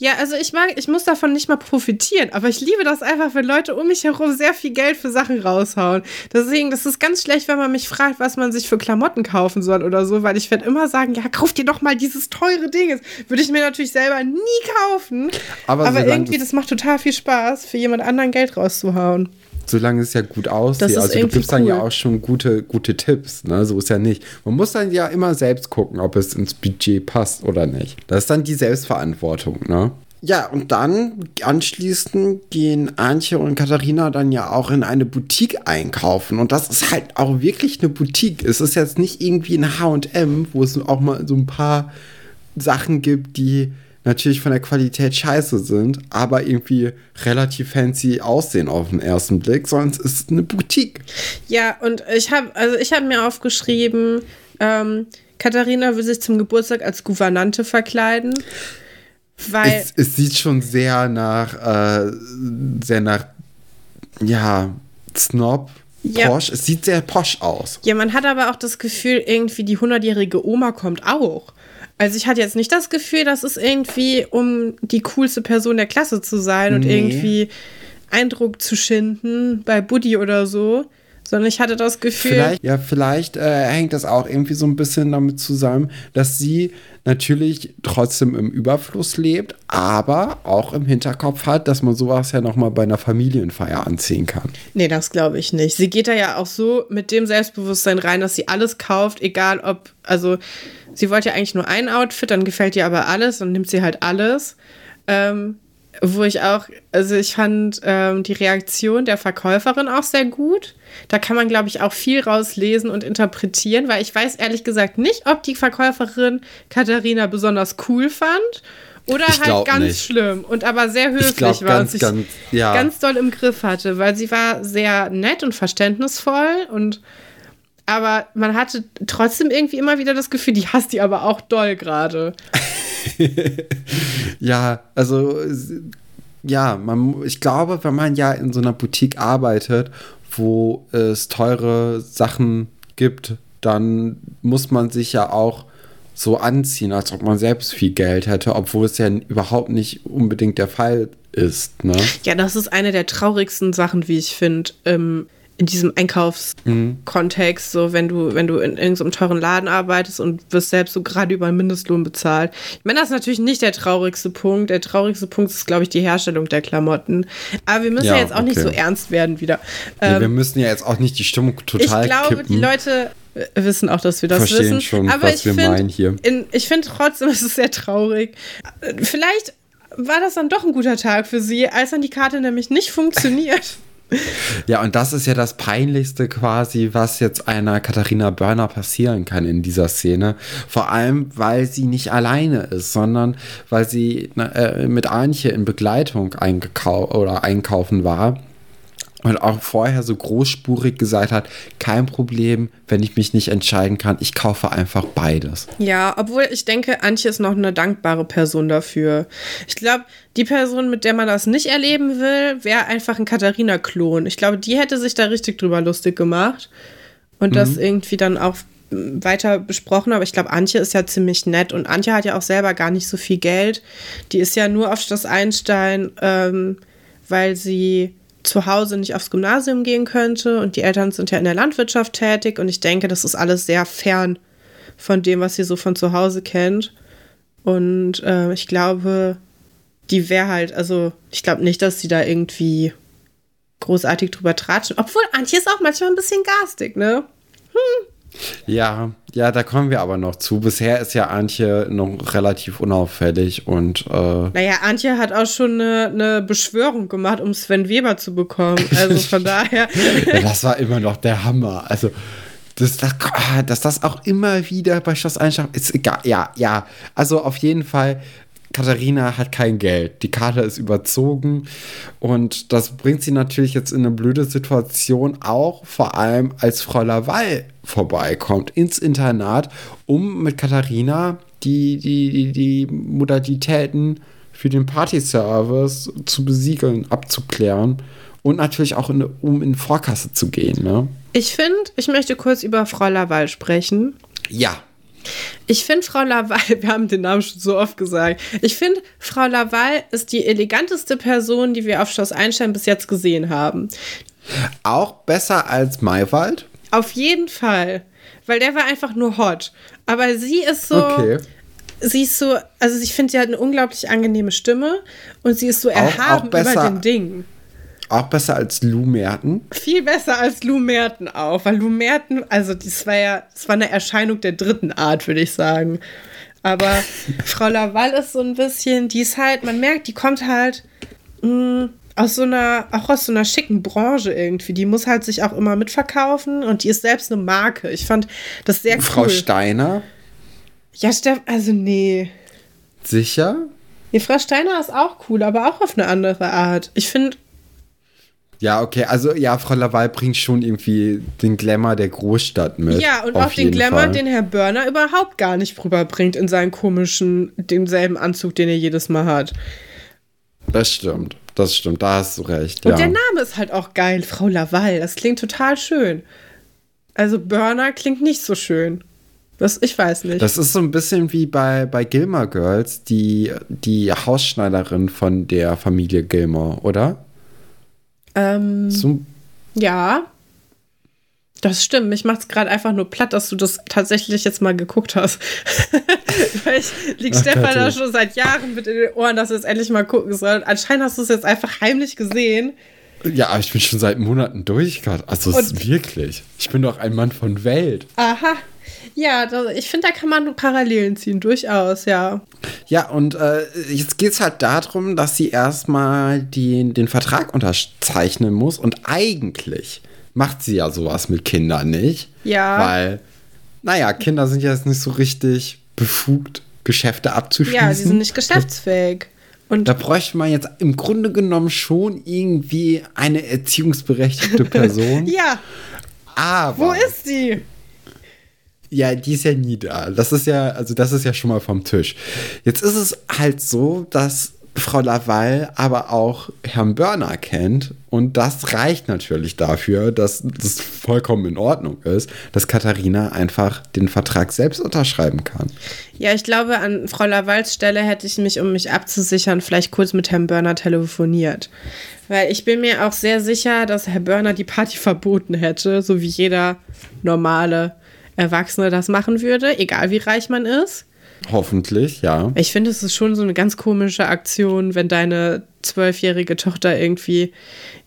Ja, also ich mag, ich muss davon nicht mal profitieren, aber ich liebe das einfach, wenn Leute um mich herum sehr viel Geld für Sachen raushauen. Deswegen, das ist ganz schlecht, wenn man mich fragt, was man sich für Klamotten kaufen soll oder so, weil ich werde immer sagen, ja, kauf dir doch mal dieses teure Ding. Das würde ich mir natürlich selber nie kaufen. Aber Aber, irgendwie, das- das macht total viel Spaß, für jemand anderen Geld rauszuhauen. Solange es ja gut aussieht. ist Also du gibst dann ja cool. auch schon gute, gute Tipps. Ne? So ist ja nicht. Man muss dann ja immer selbst gucken, ob es ins Budget passt oder nicht. Das ist dann die Selbstverantwortung, ne? Ja, und dann anschließend gehen Antje und Katharina dann ja auch in eine Boutique einkaufen. Und das ist halt auch wirklich eine Boutique. Es ist jetzt nicht irgendwie ein HM, wo es auch mal so ein paar Sachen gibt, die natürlich von der Qualität scheiße sind, aber irgendwie relativ fancy aussehen auf den ersten Blick, es ist eine Boutique. Ja, und ich habe also ich habe mir aufgeschrieben, ähm, Katharina will sich zum Geburtstag als Gouvernante verkleiden. Weil, Es, es sieht schon sehr nach, äh, sehr nach, ja, Snob, Ja. posch. Es sieht sehr posch aus. ja, man hat aber auch das Gefühl, irgendwie die 100-jährige Oma kommt auch. Also ich hatte jetzt nicht das Gefühl, dass es irgendwie, um die coolste Person der Klasse zu sein und Nee. irgendwie Eindruck zu schinden bei Buddy oder so, sondern ich hatte das Gefühl, Vielleicht, ja, vielleicht äh, hängt das auch irgendwie so ein bisschen damit zusammen, dass sie natürlich trotzdem im Überfluss lebt, aber auch im Hinterkopf hat, dass man sowas ja nochmal bei einer Familienfeier anziehen kann. Nee, das glaube ich nicht. Sie geht da ja auch so mit dem Selbstbewusstsein rein, dass sie alles kauft, egal ob, also sie wollte ja eigentlich nur ein Outfit, dann gefällt ihr aber alles und nimmt sie halt alles. Ähm, wo ich auch, also ich fand ähm, die Reaktion der Verkäuferin auch sehr gut. Da kann man, glaube ich, auch viel rauslesen und interpretieren, weil ich weiß ehrlich gesagt nicht, ob die Verkäuferin Katharina besonders cool fand oder Ich halt ganz nicht. schlimm und aber sehr höflich glaub, war ganz, und sich ganz- ja. ganz doll im Griff hatte, weil sie war sehr nett und verständnisvoll und aber man hatte trotzdem irgendwie immer wieder das Gefühl, die hasst die aber auch doll gerade. Ja, also ja, man, ich glaube, wenn man ja in so einer Boutique arbeitet, wo es teure Sachen gibt, dann muss man sich ja auch so anziehen, als ob man selbst viel Geld hätte, obwohl es ja überhaupt nicht unbedingt der Fall ist. Ne? Ja, das ist eine der traurigsten Sachen, wie ich finde, ähm, in diesem Einkaufskontext, so wenn du, wenn du in irgendeinem teuren Laden arbeitest und wirst selbst so gerade über einen Mindestlohn bezahlt. Ich meine, das ist natürlich nicht der traurigste Punkt. Der traurigste Punkt ist, glaube ich, die Herstellung der Klamotten. Aber wir müssen ja, Ja, jetzt auch nicht so okay. ernst werden wieder. Nee, Ähm, wir müssen ja jetzt auch nicht die Stimmung total ich glaube, kippen. die Leute wissen auch, dass wir das Verstehen wissen. schon, aber was ich wir find, meinen hier. In, ich finde trotzdem, es ist sehr traurig. Vielleicht war das dann doch ein guter Tag für sie, als dann die Karte nämlich nicht funktioniert. Ja, und das ist ja das Peinlichste quasi, was jetzt einer Katharina Börner passieren kann in dieser Szene. Vor allem, weil sie nicht alleine ist, sondern weil sie äh, mit Antje in Begleitung oder einkaufen war. Und auch vorher so großspurig gesagt hat, kein Problem, wenn ich mich nicht entscheiden kann, ich kaufe einfach beides. Ja, obwohl ich denke, Antje ist noch eine dankbare Person dafür. Ich glaube, die Person, mit der man das nicht erleben will, wäre einfach ein Katharina-Klon. Ich glaube, die hätte sich da richtig drüber lustig gemacht und das irgendwie dann auch mm, weiter besprochen. Aber ich glaube, Antje ist ja ziemlich nett und Antje hat ja auch selber gar nicht so viel Geld. Die ist ja nur auf Schloss Einstein, ähm, weil sie zu Hause nicht aufs Gymnasium gehen könnte und die Eltern sind ja in der Landwirtschaft tätig und ich denke, das ist alles sehr fern von dem, was sie so von zu Hause kennt. Und äh, ich glaube, die wäre halt, also ich glaube nicht, dass sie da irgendwie großartig drüber tratschen. Obwohl Antje ist auch manchmal ein bisschen garstig, ne? Ja, ja, da kommen wir aber noch zu. Bisher ist ja Antje noch relativ unauffällig und. Äh naja, Antje hat auch schon eine, eine Beschwörung gemacht, um Sven Weber zu bekommen. Also von daher. ja, das war immer noch der Hammer. Also. Das, das, ah, dass das auch immer wieder bei Schloss Einstein ist egal. Ja, ja. Also auf jeden Fall, Katharina hat kein Geld. Die Karte ist überzogen und das bringt sie natürlich jetzt in eine blöde Situation, auch vor allem als Frau Laval vorbeikommt ins Internat, um mit Katharina die, die, die, die Modalitäten für den Partyservice zu besiegeln, abzuklären und natürlich auch in, um in Vorkasse zu gehen. Ne? Ich finde, ich möchte kurz über Frau Laval sprechen. Ja. Ich finde Frau Laval, wir haben den Namen schon so oft gesagt, ich finde Frau Laval ist die eleganteste Person, die wir auf Schloss Einstein bis jetzt gesehen haben. Auch besser als Maywald? Auf jeden Fall, weil der war einfach nur hot. Aber sie ist so. Okay. Sie ist so, also ich finde, sie hat eine unglaublich angenehme Stimme und sie ist so erhaben auch, auch über den Ding. Auch besser als Lou Merten? Viel besser als Lou Merten auch, weil Lou Merten, also das war ja, das war eine Erscheinung der dritten Art, würde ich sagen. Aber Frau Laval ist so ein bisschen, die ist halt, man merkt, die kommt halt mh, mm, aus so einer, auch aus so einer schicken Branche irgendwie. Die muss halt sich auch immer mitverkaufen und die ist selbst eine Marke. Ich fand das sehr Frau cool. Frau Steiner? Ja, Steff, also nee. Sicher? Nee, Frau Steiner ist auch cool, aber auch auf eine andere Art. Ich finde. Ja, okay, also ja, Frau Laval bringt schon irgendwie den Glamour der Großstadt mit. Ja, und auch den Glamour, Fall. den Herr Börner überhaupt gar nicht rüberbringt in seinen komischen, demselben Anzug, den er jedes Mal hat. Das stimmt. Das stimmt, da hast du recht. Und ja. der Name ist halt auch geil, Frau Laval. Das klingt total schön. Also Burner klingt nicht so schön. Das, ich weiß nicht. Das ist so ein bisschen wie bei, bei Gilmore Girls, die, die Hausschneiderin von der Familie Gilmore, oder? Ähm, so, ja. Das stimmt. Mich macht es gerade einfach nur platt, dass du das tatsächlich jetzt mal geguckt hast. Weil ich liegt Stefan da schon seit Jahren mit in den Ohren, dass er es endlich mal gucken soll. Anscheinend hast du es jetzt einfach heimlich gesehen. Ja, aber ich bin schon seit Monaten durch gerade. Also wirklich. Ich bin doch ein Mann von Welt. Aha. Ja, das, ich finde, da kann man Parallelen ziehen, durchaus, ja. Ja, und äh, jetzt geht es halt darum, dass sie erstmal den, den Vertrag unterzeichnen muss und eigentlich macht sie ja sowas mit Kindern nicht. Ja. Weil, naja, Kinder sind ja jetzt nicht so richtig befugt, Geschäfte abzuschließen. Ja, sie sind nicht geschäftsfähig. Und da bräuchte man jetzt im Grunde genommen schon irgendwie eine erziehungsberechtigte Person. ja. Aber. Wo ist sie? Ja, die ist ja nie da. Das ist ja, also das ist ja schon mal vom Tisch. Jetzt ist es halt so, dass Frau Laval aber auch Herrn Börner kennt. Und das reicht natürlich dafür, dass das vollkommen in Ordnung ist, dass Katharina einfach den Vertrag selbst unterschreiben kann. Ja, ich glaube, an Frau Lavals Stelle hätte ich mich, um mich abzusichern, vielleicht kurz mit Herrn Börner telefoniert. Weil ich bin mir auch sehr sicher, dass Herr Börner die Party verboten hätte, so wie jeder normale Erwachsene das machen würde, egal wie reich man ist. Hoffentlich, ja. Ich finde, es ist schon so eine ganz komische Aktion, wenn deine zwölfjährige Tochter irgendwie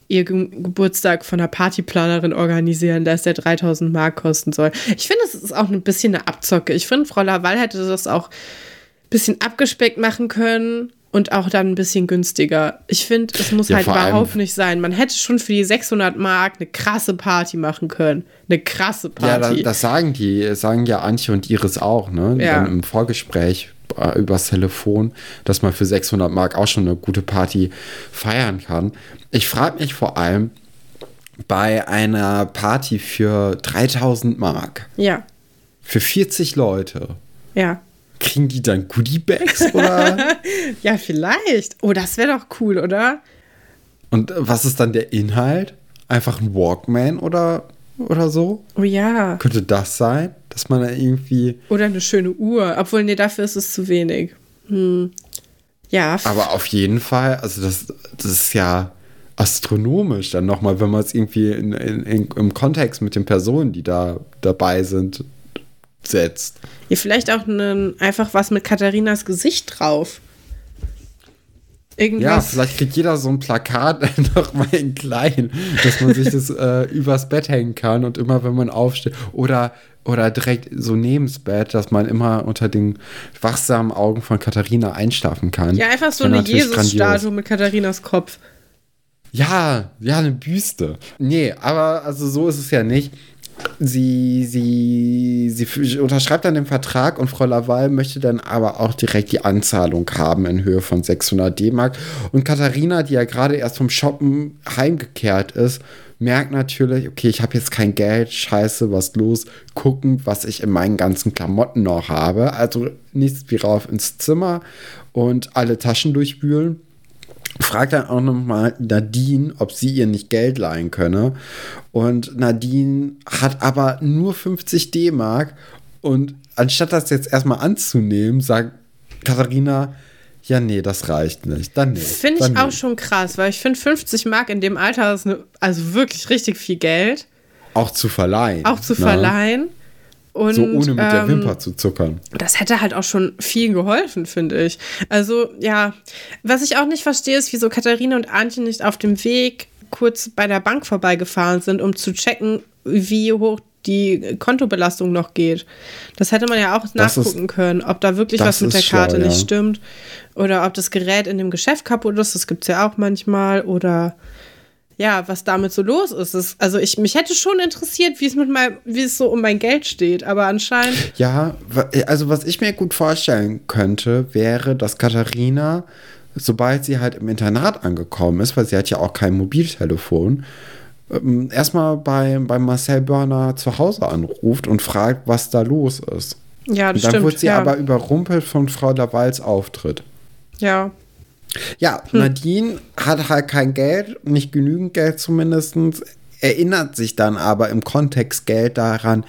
ihr Ge Geburtstag von einer Partyplanerin organisieren lässt, der 3000 Mark kosten soll. Ich finde, es ist auch ein bisschen eine Abzocke. Ich finde, Frau Laval hätte das auch ein bisschen abgespeckt machen können und auch dann ein bisschen günstiger. Ich finde, es muss ja, halt überhaupt nicht sein. Man hätte schon für die 600 Mark eine krasse Party machen können. Eine krasse Party. Ja, das, sagen die, sagen ja Antje und Iris auch, ne? Ja. Im Vorgespräch äh, übers Telefon, dass man für 600 Mark auch schon eine gute Party feiern kann. Ich frage mich vor allem bei einer Party für 3000 Mark. Ja. Für 40 Leute. Ja Kriegen die dann Goodie-Bags oder? ja, vielleicht. Oh, das wäre doch cool, oder? Und was ist dann der Inhalt? Einfach ein Walkman oder, oder so? Oh ja. Könnte das sein, dass man da irgendwie. Oder eine schöne Uhr. Obwohl, nee, dafür ist es zu wenig. Hm. Ja. Aber auf jeden Fall, also das, das ist ja astronomisch dann nochmal, wenn man es irgendwie in, in, in, im Kontext mit den Personen, die da dabei sind, setzt. Ja, vielleicht auch einen, einfach was mit Katharinas Gesicht drauf. Irgendwas. Ja, vielleicht kriegt jeder so ein Plakat noch mal in klein, dass man sich das äh, übers Bett hängen kann und immer, wenn man aufsteht. Oder, oder direkt so neben das Bett, dass man immer unter den wachsamen Augen von Katharina einschlafen kann. Ja, einfach so eine Jesus-Statue mit Katharinas Kopf. Ja, ja, eine Büste. Nee, aber also so ist es ja nicht. Sie, sie, sie unterschreibt dann den Vertrag und Frau Laval möchte dann aber auch direkt die Anzahlung haben in Höhe von 600 D-Mark. Und Katharina, die ja gerade erst vom Shoppen heimgekehrt ist, merkt natürlich, okay, ich habe jetzt kein Geld, scheiße, was los, gucken, was ich in meinen ganzen Klamotten noch habe. Also nichts wie rauf ins Zimmer und alle Taschen durchwühlen fragt dann auch nochmal Nadine, ob sie ihr nicht Geld leihen könne. Und Nadine hat aber nur 50 D-Mark. Und anstatt das jetzt erstmal anzunehmen, sagt Katharina, ja, nee, das reicht nicht. Dann nicht. Finde ich auch nicht. schon krass, weil ich finde 50 Mark in dem Alter ist eine, also wirklich richtig viel Geld, Auch zu verleihen. auch zu ne? verleihen. Und, So ohne mit der ähm, Wimper zu zuckern. Das hätte halt auch schon viel geholfen, finde ich. Also, ja, was ich auch nicht verstehe, ist, wieso Katharina und Antje nicht auf dem Weg kurz bei der Bank vorbeigefahren sind, um zu checken, wie hoch die Kontobelastung noch geht. Das hätte man ja auch Das ist- nachgucken können, ob da wirklich was mit ist der schlau, Karte nicht ja. stimmt. Oder ob das Gerät in dem Geschäft kaputt ist, das gibt es ja auch manchmal. Oder ja, was damit so los ist. Das, also ich, mich hätte schon interessiert, wie es mit meinem, wie es so um mein Geld steht, aber anscheinend. Ja, also was ich mir gut vorstellen könnte, wäre, dass Katharina, sobald sie halt im Internat angekommen ist, weil sie hat ja auch kein Mobiltelefon, ähm, erstmal bei, bei Marcel Börner zu Hause anruft und fragt, was da los ist. Ja, das Und dann stimmt. wird sie ja. aber überrumpelt von Frau Lavals Auftritt. ja. Ja, Hm. Nadine hat halt kein Geld, nicht genügend Geld zumindest, erinnert sich dann aber im Kontext Geld daran,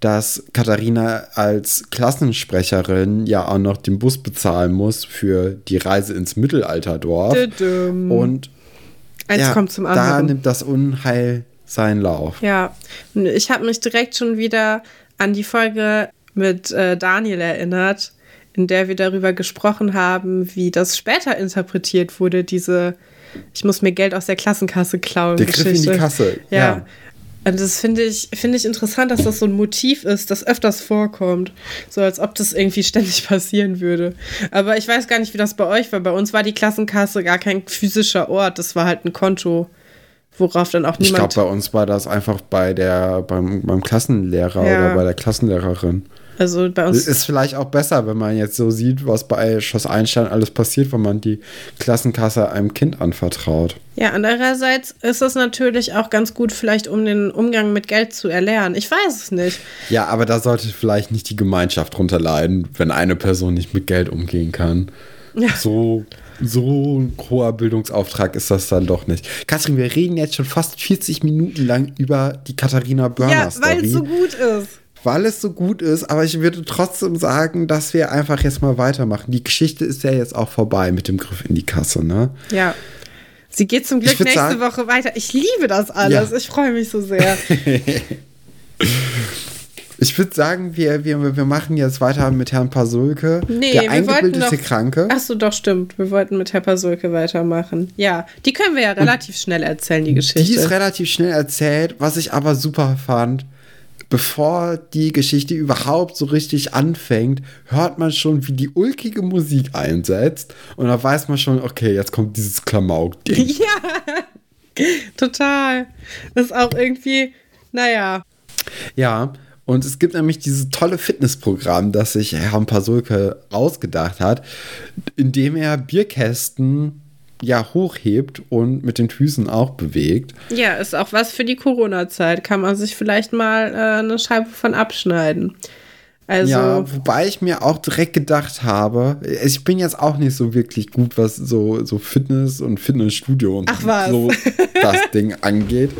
dass Katharina als Klassensprecherin ja auch noch den Bus bezahlen muss für die Reise ins Mittelalterdorf. Düdüm. Und Eins ja, kommt zum da anderen. nimmt das Unheil seinen Lauf. Ja, ich habe mich direkt schon wieder an die Folge mit äh, Daniel erinnert, in der wir darüber gesprochen haben, wie das später interpretiert wurde, diese Ich muss mir Geld aus der Klassenkasse klauen. Der Griff in die Geschichte. Kasse. Ja. ja. Und das finde ich, finde ich interessant, dass das so ein Motiv ist, das öfters vorkommt. So als ob das irgendwie ständig passieren würde. Aber ich weiß gar nicht, wie das bei euch war. Bei uns war die Klassenkasse gar kein physischer Ort. Das war halt ein Konto, worauf dann auch Ich glaube, niemand. bei uns war das einfach bei der, beim, beim Klassenlehrer Ja. oder bei der Klassenlehrerin. Also bei uns. Ist vielleicht auch besser, wenn man jetzt so sieht, was bei Schloss Einstein alles passiert, wenn man die Klassenkasse einem Kind anvertraut. Ja, andererseits ist es natürlich auch ganz gut, vielleicht um den Umgang mit Geld zu erlernen. Ich weiß es nicht. Ja, aber da sollte vielleicht nicht die Gemeinschaft drunter leiden, wenn eine Person nicht mit Geld umgehen kann. Ja. So, so ein hoher Bildungsauftrag ist das dann doch nicht. Katrin, wir reden jetzt schon fast 40 Minuten lang über die Katharina Börner Ja, weil es so gut ist. Weil es so gut ist, aber ich würde trotzdem sagen, dass wir einfach jetzt mal weitermachen. Die Geschichte ist ja jetzt auch vorbei mit dem Griff in die Kasse, ne? Ja. Sie geht zum Glück nächste sagen- Woche weiter. Ich liebe das alles. Ja. Ich freue mich so sehr. Ich würde sagen, wir, wir, wir machen jetzt weiter mit Herrn Pasulke, Nee, der wir wollten eingebildete noch- Kranke. Ach so, doch, stimmt. Wir wollten mit Herr Pasulke weitermachen. Ja, die können wir ja relativ schnell erzählen, die Geschichte. Die ist relativ schnell erzählt, was ich aber super fand. Bevor die Geschichte überhaupt so richtig anfängt, hört man schon, wie die ulkige Musik einsetzt. Und da weiß man schon, okay, jetzt kommt dieses Klamauk-Ding. ja, total. Das ist auch irgendwie, naja. Ja, und es gibt nämlich dieses tolle Fitnessprogramm, das sich Herrn Pasulke ausgedacht hat, in dem er Bierkästen ja hochhebt und mit den Füßen auch bewegt. Ja, ist auch was für die Corona-Zeit. Kann man sich vielleicht mal äh, eine Scheibe von abschneiden. Also, Ja, wobei ich mir auch direkt gedacht habe, ich bin jetzt auch nicht so wirklich gut, was so, so Fitness und Fitnessstudio und Ach was. so das Ding angeht.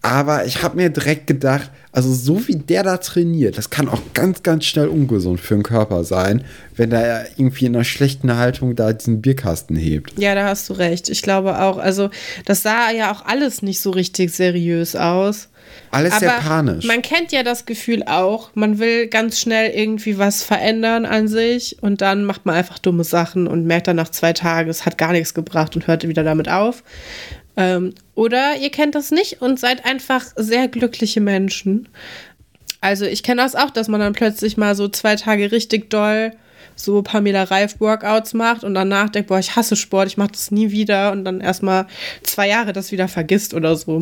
Aber ich habe mir direkt gedacht, also so wie der da trainiert, das kann auch ganz, ganz schnell ungesund für den Körper sein, wenn er irgendwie in einer schlechten Haltung da diesen Bierkasten hebt. Ja, da hast du recht. Ich glaube auch, also das sah ja auch alles nicht so richtig seriös aus. Alles Aber sehr panisch. Man kennt ja das Gefühl auch, man will ganz schnell irgendwie was verändern an sich und dann macht man einfach dumme Sachen und merkt dann nach zwei Tagen, es hat gar nichts gebracht und hört wieder damit auf. Ähm, oder ihr kennt das nicht und seid einfach sehr glückliche Menschen. Also ich kenne das auch, dass man dann plötzlich mal so zwei Tage richtig doll so Pamela Reif Workouts macht und danach denkt, boah, ich hasse Sport, ich mache das nie wieder und dann erstmal zwei Jahre das wieder vergisst oder so.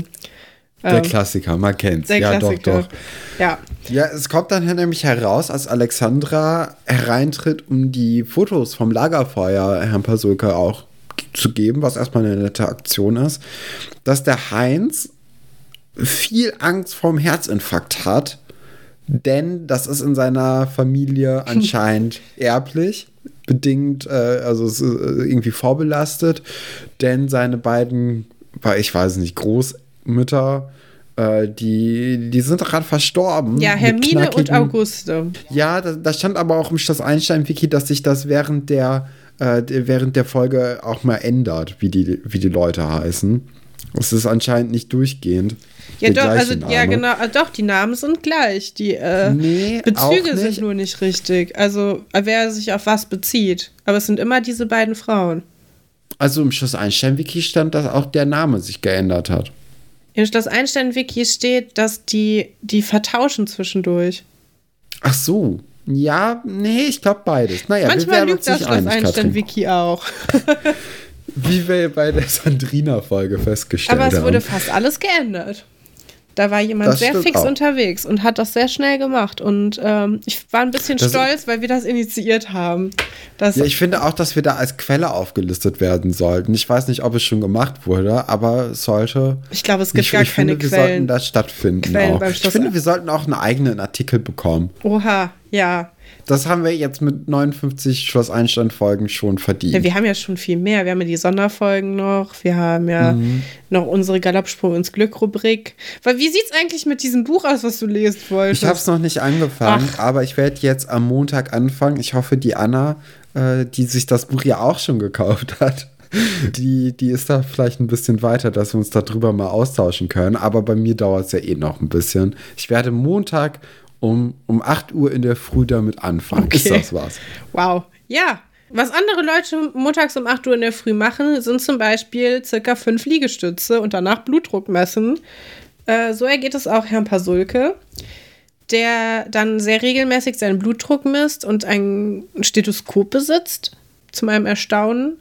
Der ähm, Klassiker, man kennt's. Der ja, Klassiker. doch, doch. Ja. Ja, es kommt dann nämlich heraus, als Alexandra hereintritt, um die Fotos vom Lagerfeuer Herrn Pasulka auch zu geben, was erstmal eine nette Aktion ist, dass der Heinz viel Angst vorm Herzinfarkt hat, denn das ist in seiner Familie anscheinend erblich bedingt, äh, also es ist äh, irgendwie vorbelastet, denn seine beiden, ich weiß nicht, Großmütter äh, die, die sind gerade verstorben. Ja, Hermine und Auguste. Ja, da, da, stand aber auch im Schloss Einstein-Wiki, dass sich das während der äh, während der Folge auch mal ändert, wie die, wie die Leute heißen. Es ist anscheinend nicht durchgehend. Ja, doch, also, Name. ja, genau, äh, doch, die Namen sind gleich. Die äh, nee, Bezüge sind nur nicht richtig. Also, wer sich auf was bezieht. Aber es sind immer diese beiden Frauen. Also im Schloss Einstein-Wiki stand, dass auch der Name sich geändert hat. Im Schloss Einstein-Wiki steht, dass die, die vertauschen zwischendurch. Ach so. Ja, nee, ich glaube beides. Naja, Manchmal lügt das Schloss Einstein-Wiki auch. Wie wir bei der Sandrina-Folge festgestellt haben. Aber es wurde fast alles geändert. Da war jemand das sehr fix auch. unterwegs und hat das sehr schnell gemacht. Und ähm, ich war ein bisschen das stolz, weil wir das initiiert haben. ja, ich finde auch, dass wir da als Quelle aufgelistet werden sollten. Ich weiß nicht, ob es schon gemacht wurde, aber es sollte. Ich glaube, es gibt ich, gar ich keine finde, Quellen. Wir sollten das stattfinden. Quellen auch. Ich finde, wir sollten auch einen eigenen Artikel bekommen. Oha, ja. Das haben wir jetzt mit 59 Schloss Einstein-Folgen schon verdient. Ja, wir haben ja schon viel mehr. Wir haben ja die Sonderfolgen noch. Wir haben ja mhm. noch unsere Galoppsprung ins Glück-Rubrik. Weil wie sieht es eigentlich mit diesem Buch aus, was du lesen wolltest? Ich habe es noch nicht angefangen, Ach. aber ich werde jetzt am Montag anfangen. Ich hoffe, die Anna, äh, die sich das Buch ja auch schon gekauft hat, die, die ist da vielleicht ein bisschen weiter, dass wir uns darüber mal austauschen können. Aber bei mir dauert es ja eh noch ein bisschen. Ich werde Montag um, um 8 Uhr in der Früh damit anfangen. Okay. Ist das was? Wow. Ja. Was andere Leute montags um 8 Uhr in der Früh machen, sind zum Beispiel circa fünf Liegestütze und danach Blutdruck messen. Äh, so ergeht es auch Herrn Pasulke, der dann sehr regelmäßig seinen Blutdruck misst und ein Stethoskop besitzt, zu meinem Erstaunen.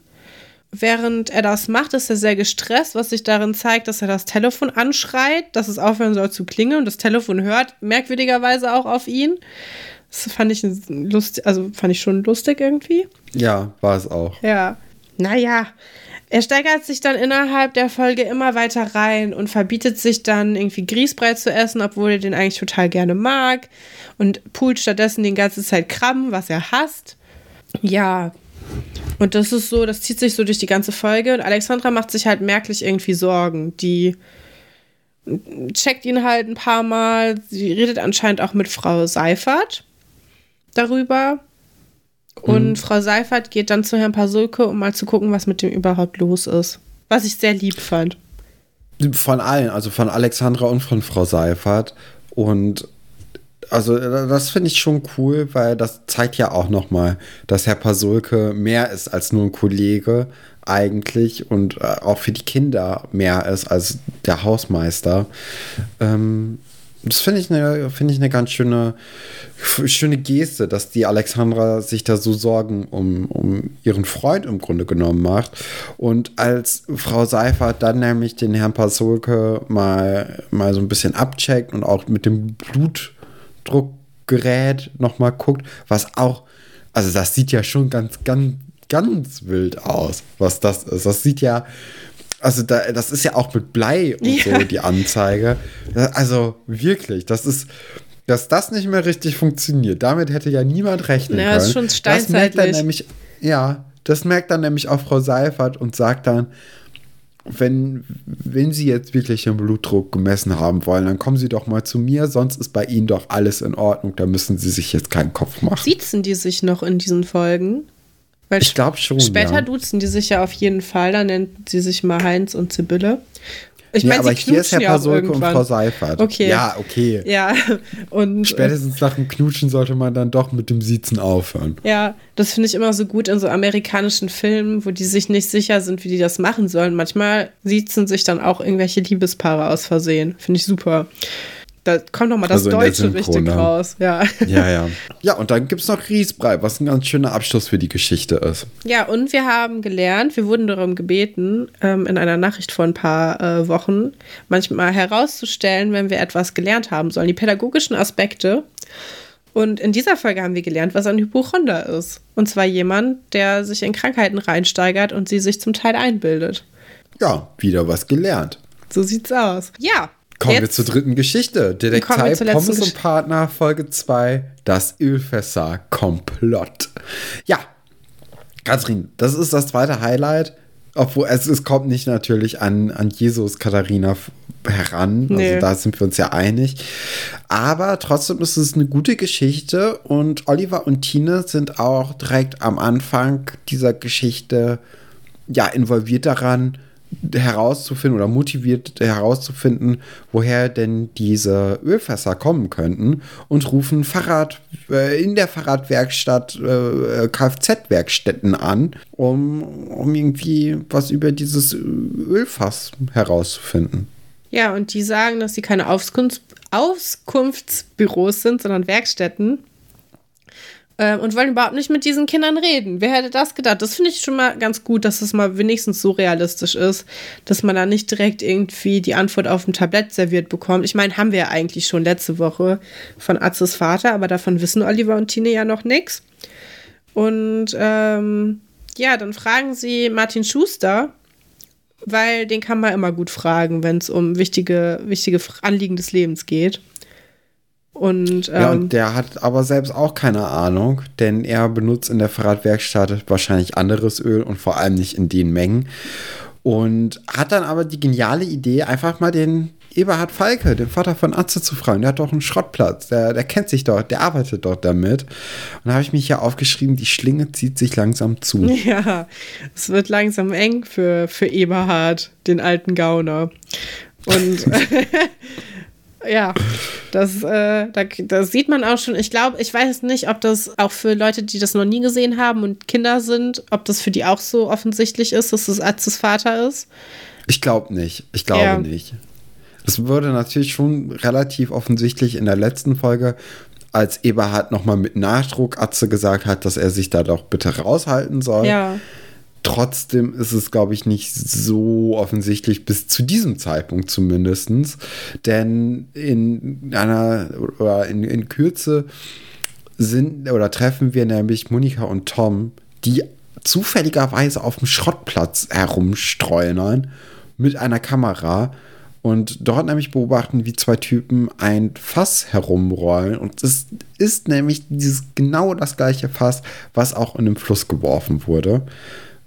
Während er das macht, ist er sehr gestresst, was sich darin zeigt, dass er das Telefon anschreit, dass es aufhören soll zu klingeln und das Telefon hört merkwürdigerweise auch auf ihn. Das fand ich lustig, also fand ich schon lustig irgendwie. Ja, war es auch. Ja. Naja, er steigert sich dann innerhalb der Folge immer weiter rein und verbietet sich dann irgendwie Grießbrei zu essen, obwohl er den eigentlich total gerne mag und poolt stattdessen die ganze Zeit Krabben, was er hasst. Ja, und das ist so, das zieht sich so durch die ganze Folge. Und Alexandra macht sich halt merklich irgendwie Sorgen. Die checkt ihn halt ein paar Mal. Sie redet anscheinend auch mit Frau Seifert darüber. Und mhm. Frau Seifert geht dann zu Herrn Pasulke, um mal zu gucken, was mit dem überhaupt los ist. Was ich sehr lieb fand. Von allen, also von Alexandra und von Frau Seifert. Und also äh, das finde ich schon cool, weil das zeigt ja auch noch mal, dass Herr Pasulke mehr ist als nur ein Kollege eigentlich und äh, auch für die Kinder mehr ist als der Hausmeister. Ähm, das finde ich eine finde ich ganz schöne schöne Geste, dass die Alexandra sich da so Sorgen um, um ihren Freund im Grunde genommen macht und als Frau Seifert dann nämlich den Herrn Pasulke mal mal so ein bisschen abcheckt und auch mit dem Blut Druckgerät nochmal guckt, was auch, also das sieht ja schon ganz, ganz, ganz wild aus, was das ist. Das sieht ja, also da, das ist ja auch mit Blei und ja. so die Anzeige. Also wirklich, das ist, dass das nicht mehr richtig funktioniert. Damit hätte ja niemand rechnen ja, können. Das ist schon steinzeitlich. Das merkt dann nämlich, ja, das merkt dann nämlich auch Frau Seifert und sagt dann, wenn, wenn Sie jetzt wirklich den Blutdruck gemessen haben wollen, dann kommen Sie doch mal zu mir, sonst ist bei Ihnen doch alles in Ordnung, da müssen Sie sich jetzt keinen Kopf machen. Siezen die sich noch in diesen Folgen? Weil ich glaube schon. Später ja. duzen die sich ja auf jeden Fall, dann nennt sie sich mal Heinz und Sibylle. Ich ja, meine, aber hier ist ja Pasulke und Frau Seifert. Okay. Ja, okay. Ja, und. Spätestens nach dem Knutschen sollte man dann doch mit dem Siezen aufhören. Ja, das finde ich immer so gut in so amerikanischen Filmen, wo die sich nicht sicher sind, wie die das machen sollen. Manchmal siezen sich dann auch irgendwelche Liebespaare aus Versehen. Finde ich super. Da kommt nochmal das also Deutsche richtig ne? raus. Ja. ja, ja. Ja, und dann gibt es noch Riesbrei, was ein ganz schöner Abschluss für die Geschichte ist. Ja, und wir haben gelernt, wir wurden darum gebeten, ähm, in einer Nachricht vor ein paar äh, Wochen, manchmal herauszustellen, wenn wir etwas gelernt haben sollen, die pädagogischen Aspekte. Und in dieser Folge haben wir gelernt, was ein Hypochonder ist. Und zwar jemand, der sich in Krankheiten reinsteigert und sie sich zum Teil einbildet. Ja, wieder was gelernt. So sieht's aus. Ja, Kommen Jetzt wir zur dritten Geschichte. Detektei Pommes Gesch und Partner, Folge 2, das Ölfässer-Komplott. Ja, Katrin, das ist das zweite Highlight. Obwohl es, es kommt nicht natürlich an, an Jesus Katharina heran. Also nee. Also da sind wir uns ja einig. Aber trotzdem ist es eine gute Geschichte und Oliver und Tine sind auch direkt am Anfang dieser Geschichte ja involviert daran, herauszufinden oder motiviert herauszufinden, woher denn diese Ölfässer kommen könnten und rufen Fahrrad äh, in der Fahrradwerkstatt äh, Kfz-Werkstätten an, um, um irgendwie was über dieses Ölfass herauszufinden. Ja, und die sagen, dass sie keine Auskunfts Auskunftsbüros sind, sondern Werkstätten ähm, und wollen überhaupt nicht mit diesen Kindern reden. Wer hätte das gedacht? Das finde ich schon mal ganz gut, dass es mal wenigstens so realistisch ist, dass man da nicht direkt irgendwie die Antwort auf dem Tablett serviert bekommt. Ich meine, haben wir ja eigentlich schon letzte Woche von Atzes Vater, aber davon wissen Oliver und Tine ja noch nichts. Und ähm, ja, dann fragen sie Martin Schuster, weil den kann man immer gut fragen, wenn es um wichtige, wichtige Anliegen des Lebens geht. Und, ähm, ja, und der hat aber selbst auch keine Ahnung, denn er benutzt in der Fahrradwerkstatt wahrscheinlich anderes Öl und vor allem nicht in den Mengen. Und hat dann aber die geniale Idee, einfach mal den Eberhard Falke, den Vater von Atze, zu fragen. Der hat doch einen Schrottplatz, der, der kennt sich dort, der arbeitet dort damit. Und da habe ich mich hier aufgeschrieben, die Schlinge zieht sich langsam zu. Ja, es wird langsam eng für, für Eberhard, den alten Gauner. Und ja, das, äh, da, das sieht man auch schon. Ich glaube, ich weiß nicht, ob das auch für Leute, die das noch nie gesehen haben und Kinder sind, ob das für die auch so offensichtlich ist, dass das Arztes Vater ist. Ich glaube nicht. Ich glaube ja. nicht. Es wurde natürlich schon relativ offensichtlich in der letzten Folge, als Eberhard nochmal mit Nachdruck Atze gesagt hat, dass er sich da doch bitte raushalten soll. Ja. Trotzdem ist es, glaube ich, nicht so offensichtlich bis zu diesem Zeitpunkt zumindest. Denn in einer oder in, in Kürze sind oder treffen wir nämlich Monika und Tom, die zufälligerweise auf dem Schrottplatz herumstreunern mit einer Kamera und dort nämlich beobachten, wie zwei Typen ein Fass herumrollen. Und es ist nämlich dieses genau das gleiche Fass, was auch in den Fluss geworfen wurde.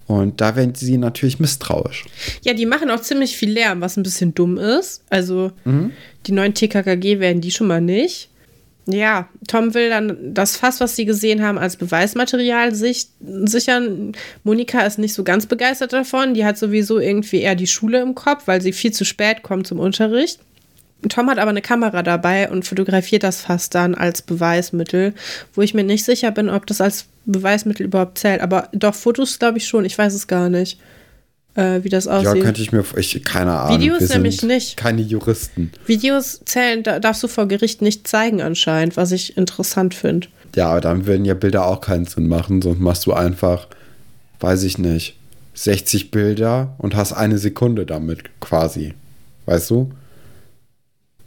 Und da werden sie natürlich misstrauisch. Ja, die machen auch ziemlich viel Lärm, was ein bisschen dumm ist. Also mhm. die neuen TKKG werden die schon mal nicht. Ja, Tom will dann das Fass, was sie gesehen haben, als Beweismaterial sich, sichern. Monika ist nicht so ganz begeistert davon. Die hat sowieso irgendwie eher die Schule im Kopf, weil sie viel zu spät kommt zum Unterricht. Tom hat aber eine Kamera dabei und fotografiert das Fass dann als Beweismittel, wo ich mir nicht sicher bin, ob das als Beweismittel überhaupt zählt. Aber doch, Fotos glaube ich schon. Ich weiß es gar nicht, äh, wie das aussieht. Ja, könnte ich mir, ich, keine Ahnung. Videos nämlich nicht. Keine Juristen. Videos zählen, da darfst du vor Gericht nicht zeigen anscheinend, was ich interessant finde. Ja, aber dann würden ja Bilder auch keinen Sinn machen, sonst machst du einfach, weiß ich nicht, 60 Bilder und hast eine Sekunde damit quasi. Weißt du?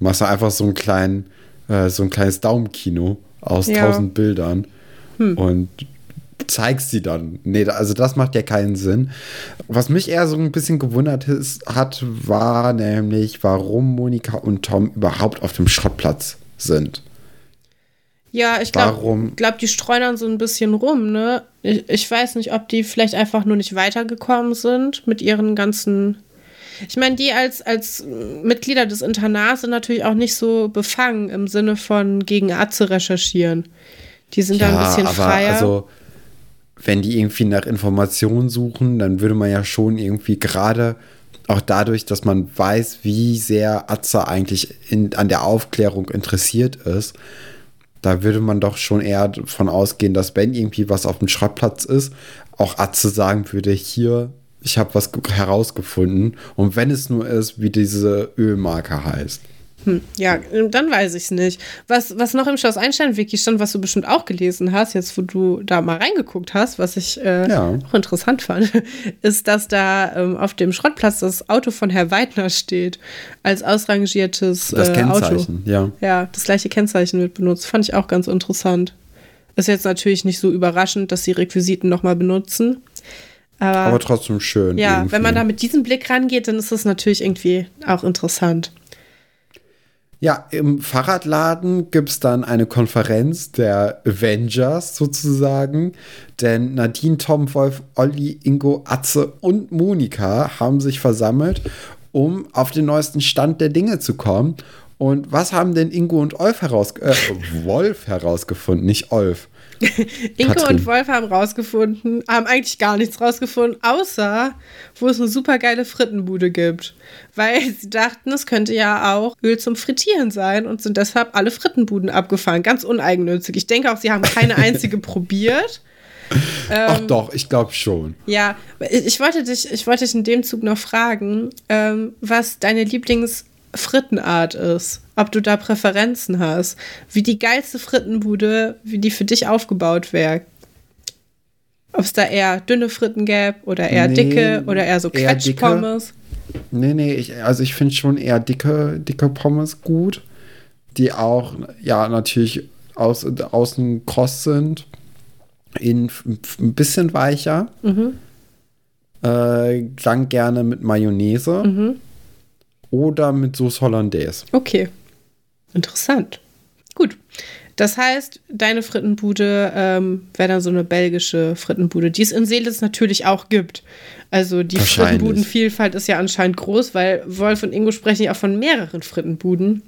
Machst du einfach so einen kleinen, äh, so ein kleines Daumenkino aus ja. 1000 Bildern hm. und zeigst sie dann. Nee, also das macht ja keinen Sinn. Was mich eher so ein bisschen gewundert ist, hat, war nämlich, warum Monika und Tom überhaupt auf dem Schrottplatz sind. Ja, ich glaube, glaub, die streunern so ein bisschen rum, ne? Ich, ich weiß nicht, ob die vielleicht einfach nur nicht weitergekommen sind mit ihren ganzen ich meine, die als, als Mitglieder des Internats sind natürlich auch nicht so befangen im Sinne von gegen Atze recherchieren. Die sind ja, da ein bisschen aber freier. Also, wenn die irgendwie nach Informationen suchen, dann würde man ja schon irgendwie gerade auch dadurch, dass man weiß, wie sehr Atze eigentlich in, an der Aufklärung interessiert ist, da würde man doch schon eher davon ausgehen, dass wenn irgendwie was auf dem Schrottplatz ist, auch Atze sagen würde, hier, ich habe was herausgefunden. Und wenn es nur ist, wie diese Ölmarke heißt. Hm, ja, dann weiß ich es nicht. Was, was noch im Schloss Einstein-Wiki stand, was du bestimmt auch gelesen hast, jetzt wo du da mal reingeguckt hast, was ich äh, ja. auch interessant fand, ist, dass da ähm, auf dem Schrottplatz das Auto von Herr Weidner steht, als ausrangiertes das äh, Kennzeichen, Auto. Ja. ja, das gleiche Kennzeichen wird benutzt. Fand ich auch ganz interessant. Ist jetzt natürlich nicht so überraschend, dass sie Requisiten nochmal benutzen. Aber, aber trotzdem schön. Ja, irgendwie. wenn man da mit diesem Blick rangeht, dann ist das natürlich irgendwie auch interessant. Ja, im Fahrradladen gibt es dann eine Konferenz der Avengers sozusagen. Denn Nadine, Tom, Wolf, Olli, Ingo, Atze und Monika haben sich versammelt, um auf den neuesten Stand der Dinge zu kommen. Und was haben denn Ingo und Olf heraus äh, Wolf herausgefunden, nicht Olf? Ingo Katrin. und Wolf haben rausgefunden, haben eigentlich gar nichts rausgefunden, außer wo es eine super geile Frittenbude gibt. Weil sie dachten, es könnte ja auch Öl zum Frittieren sein und sind deshalb alle Frittenbuden abgefahren. Ganz uneigennützig. Ich denke auch, sie haben keine einzige probiert. Ach ähm, doch, ich glaube schon. Ja, ich wollte dich, ich wollte dich in dem Zug noch fragen, ähm, was deine Lieblings- Frittenart ist, ob du da Präferenzen hast, wie die geilste Frittenbude, wie die für dich aufgebaut wäre. Ob es da eher dünne Fritten gäbe oder eher nee, dicke oder eher so Quetschpommes. Nee, nee, ich, also ich finde schon eher dicke, dicke Pommes gut, die auch, ja, natürlich aus, außen kross sind, in ein bisschen weicher. Mhm. Äh, dann gerne mit Mayonnaise. Mhm oder mit Sauce Hollandaise. Okay. Interessant. Gut. Das heißt, deine Frittenbude ähm, wäre dann so eine belgische Frittenbude, die es in Seelitz natürlich auch gibt. Also die Frittenbudenvielfalt ist ja anscheinend groß, weil Wolf und Ingo sprechen ja auch von mehreren Frittenbuden.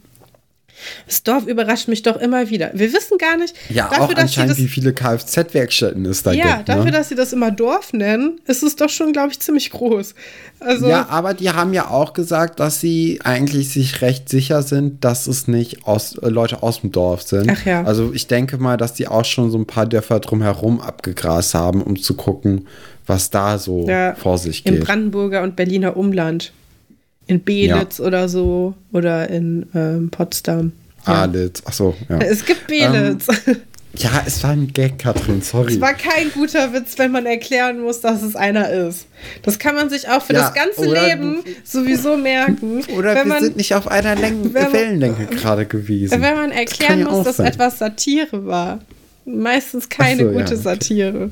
Das Dorf überrascht mich doch immer wieder. Wir wissen gar nicht. Ja, dafür, auch anscheinend, das, wie viele Kfz-Werkstätten es da ja, gibt. Ja, dafür, ne? dass sie das immer Dorf nennen, ist es doch schon, glaube ich, ziemlich groß. Also, ja, aber die haben ja auch gesagt, dass sie eigentlich sich recht sicher sind, dass es nicht aus, äh, Leute aus dem Dorf sind. Ach ja. Also ich denke mal, dass die auch schon so ein paar Dörfer drumherum abgegrast haben, um zu gucken, was da so ja, vor sich geht. Im Brandenburger und Berliner Umland in Belitz ja. oder so oder in ähm, Potsdam. Ja. Alitz, ach so, ja. Es gibt Belitz. Ähm, ja, es war ein Gag, Katrin, sorry. Es war kein guter Witz, wenn man erklären muss, dass es einer ist. Das kann man sich auch für ja, das ganze Leben sowieso merken. Oder wir man, sind nicht auf einer Längen Wellenlänge gerade gewesen. Wenn man erklären das muss, dass sein. etwas Satire war. Meistens keine so, gute ja, okay. Satire.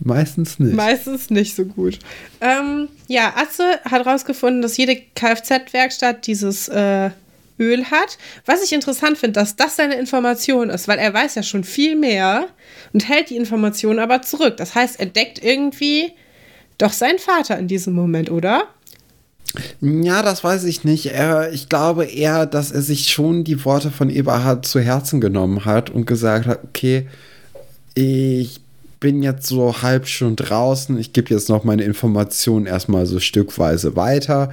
Meistens nicht. Meistens nicht so gut. Ähm, ja, Atze hat herausgefunden, dass jede Kfz-Werkstatt dieses äh, Öl hat. Was ich interessant finde, dass das seine Information ist, weil er weiß ja schon viel mehr und hält die Information aber zurück. Das heißt, er deckt irgendwie doch seinen Vater in diesem Moment, oder? Ja, das weiß ich nicht. Er, ich glaube eher, dass er sich schon die Worte von Eberhard zu Herzen genommen hat und gesagt hat, okay, ich bin jetzt so halb schon draußen. Ich gebe jetzt noch meine Informationen erstmal so stückweise weiter.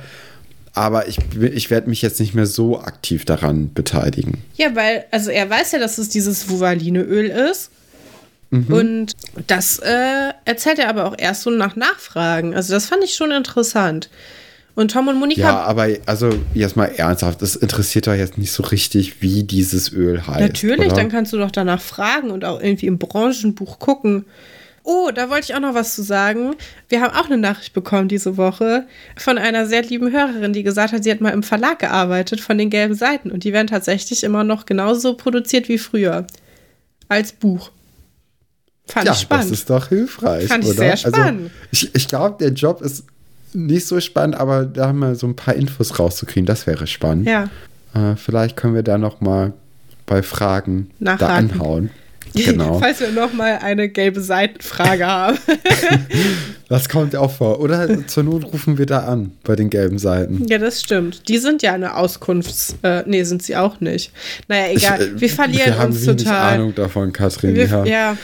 Aber ich, ich werde mich jetzt nicht mehr so aktiv daran beteiligen. Ja, weil, also er weiß ja, dass es dieses Vuvalineöl ist. Mhm. Und das äh, erzählt er aber auch erst so nach Nachfragen. Also das fand ich schon interessant. Und Tom und Monika. Ja, aber also jetzt mal ernsthaft, das interessiert doch jetzt nicht so richtig, wie dieses Öl heißt. Natürlich, oder? dann kannst du doch danach fragen und auch irgendwie im Branchenbuch gucken. Oh, da wollte ich auch noch was zu sagen. Wir haben auch eine Nachricht bekommen diese Woche von einer sehr lieben Hörerin, die gesagt hat, sie hat mal im Verlag gearbeitet von den gelben Seiten und die werden tatsächlich immer noch genauso produziert wie früher. Als Buch. Fand ja, ich spannend. Das ist doch hilfreich. Fand ich oder? sehr also, spannend. Also, ich ich glaube, der Job ist nicht so spannend, aber da haben wir so ein paar Infos rauszukriegen, das wäre spannend. Ja. Äh, vielleicht können wir da noch mal bei Fragen Nachhaken. da anhauen. Genau. Falls wir nochmal eine gelbe Seitenfrage haben. Das kommt auch vor. Oder zur Not rufen wir da an bei den gelben Seiten. ja, das stimmt. Die sind ja eine Auskunfts... Äh, nee, sind sie auch nicht. Naja, egal. Ich, äh, wir verlieren wir haben uns total. Ahnung davon, Katrin. Wir, ja. ja.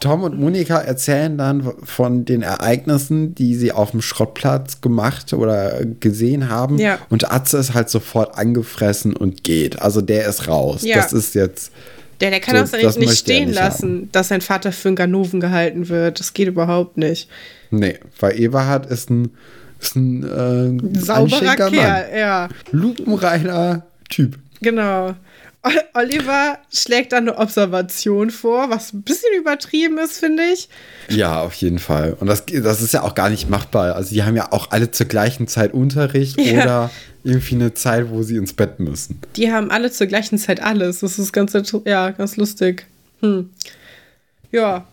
Tom und Monika erzählen dann von den Ereignissen, die sie auf dem Schrottplatz gemacht oder gesehen haben. Ja. Und Atze ist halt sofort angefressen und geht. Also der ist raus. Ja. Das ist jetzt. Der, der kann So, das das eigentlich nicht möchte er stehen nicht lassen, dass sein Vater für einen Ganoven gehalten wird. Das geht überhaupt nicht. Nee, weil Eberhard ist ein, ist ein äh, Sauberer Kerl, ja. Mann. Lupenreiner Typ. Genau. Oliver schlägt dann eine Observation vor, was ein bisschen übertrieben ist, finde ich. Ja, auf jeden Fall. Und das, das ist ja auch gar nicht machbar. Also die haben ja auch alle zur gleichen Zeit Unterricht Ja. oder irgendwie eine Zeit, wo sie ins Bett müssen. Die haben alle zur gleichen Zeit alles. Das ist ganz, ja, ganz lustig. Hm. Ja,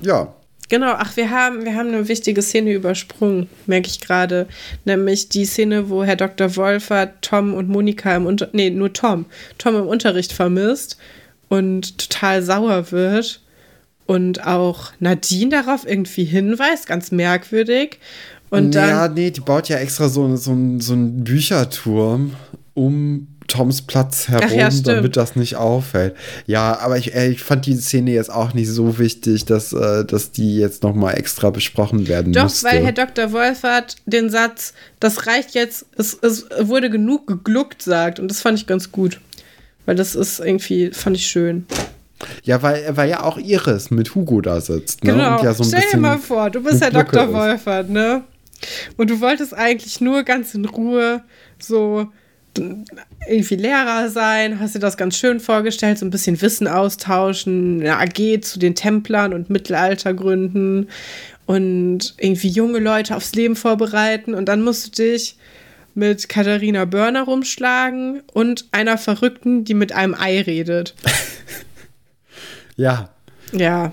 Ja, Genau, ach, wir haben, wir haben eine wichtige Szene übersprungen, merke ich gerade. Nämlich die Szene, wo Herr Dr. Wolfert Tom und Monika im Unter nee, nur Tom, Tom im Unterricht vermisst und total sauer wird. Und auch Nadine darauf irgendwie hinweist, ganz merkwürdig. Und dann. ja, nee, die baut ja extra so, so, so einen Bücherturm um Toms Platz herum, ja, damit das nicht auffällt. Ja, aber ich, äh, ich fand die Szene jetzt auch nicht so wichtig, dass, äh, dass die jetzt nochmal extra besprochen werden Doch, musste. weil Herr Dr. Wolfert den Satz, das reicht jetzt, es, es wurde genug gegluckt, sagt. Und das fand ich ganz gut. Weil das ist irgendwie, fand ich schön. ja, weil, weil ja auch Iris mit Hugo da sitzt. Ne? Genau. Und ja so Stell dir mal vor, du bist Herr Dr. Wolfert, ne? Und du wolltest eigentlich nur ganz in Ruhe so irgendwie Lehrer sein, hast dir das ganz schön vorgestellt, so ein bisschen Wissen austauschen, eine AG zu den Templern und Mittelaltergründen und irgendwie junge Leute aufs Leben vorbereiten und dann musst du dich mit Katharina Börner rumschlagen und einer Verrückten, die mit einem Ei redet. Ja, Ja,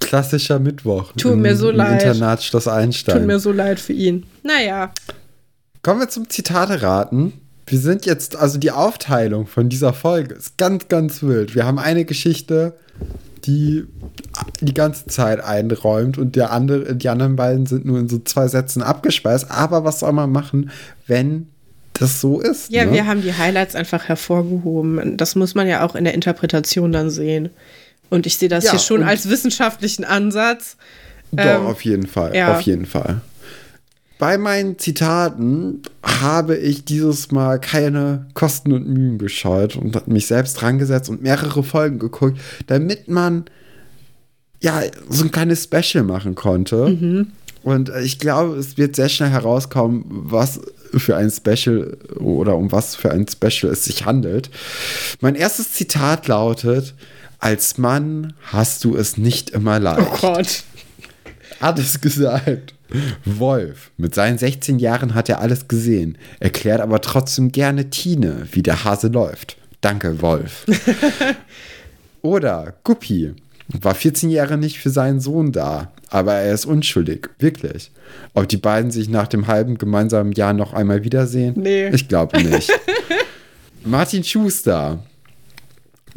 klassischer Mittwoch. Tut mir so leid. Internat Schloss Einstein. tut mir so leid für ihn. Naja, Kommen wir zum Zitate-Raten. Wir sind jetzt, also die Aufteilung von dieser Folge ist ganz, ganz wild. Wir haben eine Geschichte, die die ganze Zeit einräumt und der andere, die anderen beiden sind nur in so zwei Sätzen abgespeist. Aber was soll man machen, wenn das so ist? Ja, ne? wir haben die Highlights einfach hervorgehoben. Das muss man ja auch in der Interpretation dann sehen. Und ich sehe das Ja, hier schon als wissenschaftlichen Ansatz. Doch, Ähm, auf jeden Fall. ja. Auf jeden Fall. Bei meinen Zitaten habe ich dieses Mal keine Kosten und Mühen gescheut und hat mich selbst dran gesetzt und mehrere Folgen geguckt, damit man ja so ein kleines Special machen konnte. Und äh, ich glaube, es wird sehr schnell herauskommen, was für ein Special oder um was für ein Special es sich handelt. Mein erstes Zitat lautet: Als Mann hast du es nicht immer leicht Oh Gott. hat es gesagt. Wolf. Mit seinen 16 Jahren hat er alles gesehen, erklärt aber trotzdem gerne Tine, wie der Hase läuft. Danke, Wolf. Oder Guppi. War 14 Jahre nicht für seinen Sohn da, aber er ist unschuldig. Wirklich. Ob die beiden sich nach dem halben gemeinsamen Jahr noch einmal wiedersehen? Nee. Ich glaube nicht. Martin Schuster.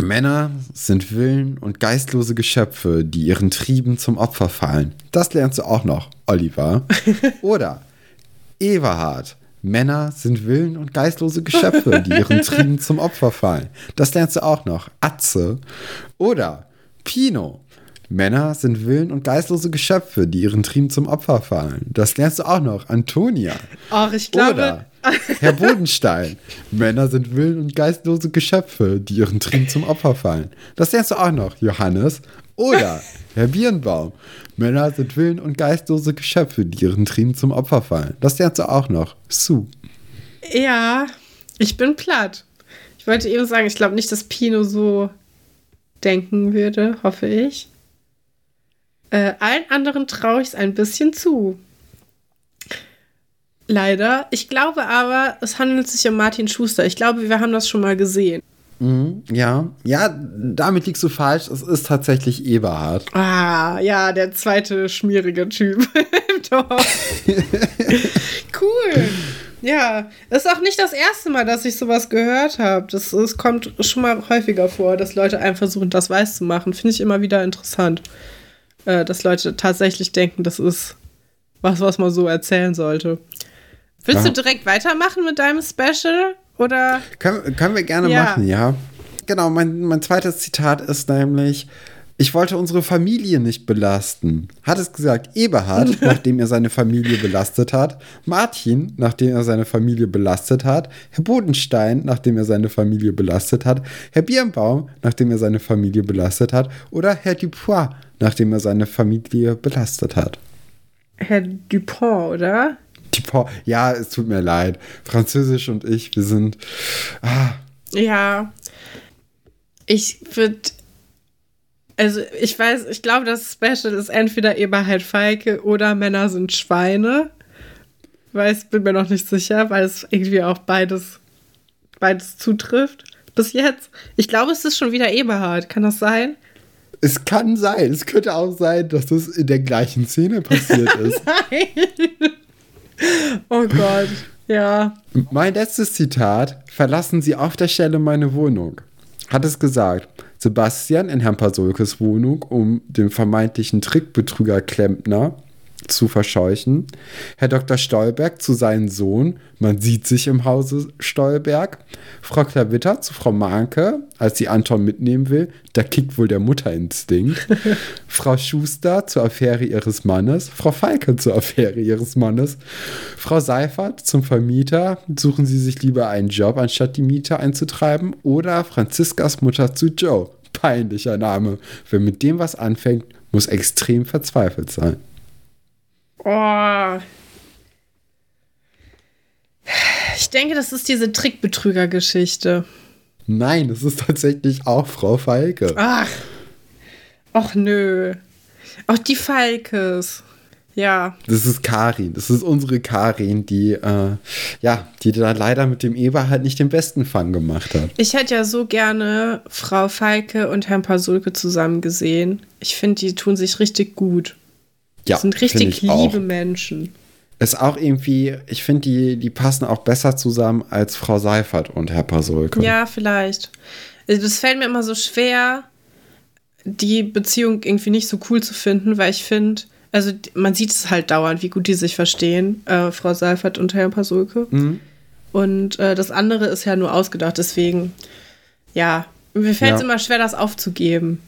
Männer sind Willen und geistlose Geschöpfe, die ihren Trieben zum Opfer fallen. Das lernst du auch noch, Oliver. Oder Everhard. Männer sind Willen und geistlose Geschöpfe, die ihren Trieben zum Opfer fallen. Das lernst du auch noch. Atze. Oder Pino. Männer sind Willen und geistlose Geschöpfe, die ihren Trieben zum Opfer fallen. Das lernst du auch noch. Antonia. Ach, ich glaube. Oder Herr Bodenstein. Männer sind Willen und geistlose Geschöpfe, die ihren Trieben zum Opfer fallen. Das lernst du auch noch, Johannes. Oder Herr Birnbaum. Männer sind Willen und geistlose Geschöpfe, die ihren Trieben zum Opfer fallen. Das lernst du auch noch, Sue. Ja, ich bin platt. Ich wollte eben sagen, ich glaube nicht, dass Pino so denken würde, hoffe ich. Äh, allen anderen traue ich es ein bisschen zu. Leider. Ich glaube aber, es handelt sich um Martin Schuster. Ich glaube, wir haben das schon mal gesehen. Mhm, ja, ja, damit liegst du falsch. Es ist tatsächlich Eberhard. Ah, ja, der zweite schmierige Typ im Dorf. cool. Ja, ist auch nicht das erste Mal, dass ich sowas gehört habe. Das, das kommt schon mal häufiger vor, dass Leute einem versuchen, das weiß zu machen. Finde ich immer wieder interessant, äh, dass Leute tatsächlich denken, das ist was, was man so erzählen sollte. Willst ja. du direkt weitermachen mit deinem Special? Oder? Können, können wir gerne ja. machen, ja. Genau, mein, mein zweites Zitat ist nämlich, ich wollte unsere Familie nicht belasten. Hat es gesagt Eberhard, nachdem er seine Familie belastet hat, Martin, nachdem er seine Familie belastet hat, Herr Bodenstein, nachdem er seine Familie belastet hat, Herr Birnbaum, nachdem er seine Familie belastet hat, oder Herr Dupois, nachdem er seine Familie belastet hat. Herr Dupont, oder? Dupont, ja, es tut mir leid. Französisch und ich, wir sind. Ah. Ja. Ich würde also ich weiß, ich glaube, das Special ist entweder Eberhard Feike oder Männer sind Schweine. Weiß, bin mir noch nicht sicher, weil es irgendwie auch beides, beides zutrifft. Bis jetzt. Ich glaube, es ist schon wieder Eberhard. Kann das sein? Es kann sein. Es könnte auch sein, dass das in der gleichen Szene passiert ist. Nein. Oh Gott. Ja. Mein letztes Zitat: Verlassen Sie auf der Stelle meine Wohnung. Hat es gesagt. Sebastian in Herrn Pasolkes Wohnung, um den vermeintlichen Trickbetrüger Klempner zu verscheuchen. Herr Dr. Stolberg zu seinem Sohn, man sieht sich im Hause Stolberg. Frau Klavitter zu Frau Manke, als sie Anton mitnehmen will, da kickt wohl der Mutterinstinkt. Frau Schuster zur Affäre ihres Mannes, Frau Falke zur Affäre ihres Mannes. Frau Seifert zum Vermieter, suchen Sie sich lieber einen Job, anstatt die Miete einzutreiben. Oder Franziskas Mutter zu Joe. Peinlicher Name. Wer mit dem was anfängt, muss extrem verzweifelt sein. Oh. Ich denke, das ist diese Trickbetrüger-Geschichte. Nein, das ist tatsächlich auch Frau Falke. Ach. Ach nö. Auch die Falkes. Ja. Das ist Karin. Das ist unsere Karin, die, äh, ja, die da leider mit dem Eber halt nicht den besten Fang gemacht hat. Ich hätte ja so gerne Frau Falke und Herrn Pasulke zusammen gesehen. Ich finde, die tun sich richtig gut. Ja, das sind richtig liebe auch. Menschen. Ist auch irgendwie, ich finde, die, die passen auch besser zusammen als Frau Seifert und Herr Pasulke. Ja, vielleicht. Also das fällt mir immer so schwer, die Beziehung irgendwie nicht so cool zu finden, weil ich finde, also man sieht es halt dauernd, wie gut die sich verstehen, äh, Frau Seifert und Herr Pasulke. Mhm. Und äh, das andere ist ja nur ausgedacht, deswegen, ja, mir fällt es ja. immer schwer, das aufzugeben.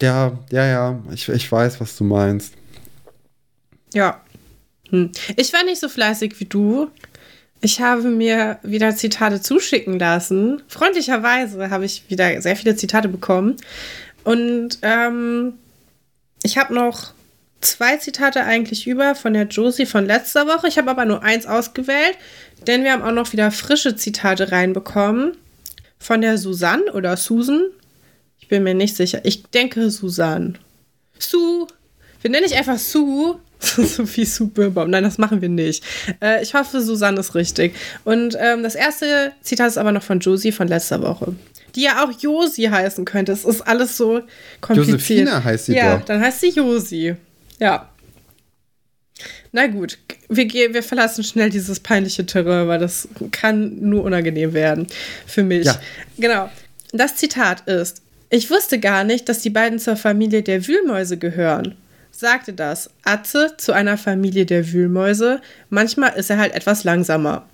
Ja, ja, ja, ich, ich weiß, was du meinst. Ja. Hm. Ich war nicht so fleißig wie du. Ich habe mir wieder Zitate zuschicken lassen. Freundlicherweise habe ich wieder sehr viele Zitate bekommen. Und ähm, ich habe noch zwei Zitate eigentlich über von der Josie von letzter Woche. Ich habe aber nur eins ausgewählt, denn wir haben auch noch wieder frische Zitate reinbekommen. Von der Susanne oder Susan. Ich bin mir nicht sicher. Ich denke Susan. Sue. Wir nennen dich einfach Sue. so wie Sue Birnbaum. Nein, das machen wir nicht. Äh, ich hoffe, Susanne ist richtig. Und ähm, das erste Zitat ist aber noch von Josie von letzter Woche. Die ja auch Josi heißen könnte. Es ist alles so kompliziert. Josephine heißt sie ja, doch. Ja, dann heißt sie Josi. Ja. Na gut, wir, gehen, wir verlassen schnell dieses peinliche Terrain, weil das kann nur unangenehm werden für mich. Ja. Genau. Das Zitat ist: ich wusste gar nicht, dass die beiden zur Familie der Wühlmäuse gehören. Sagte das Atze zu einer Familie der Wühlmäuse. Manchmal ist er halt etwas langsamer.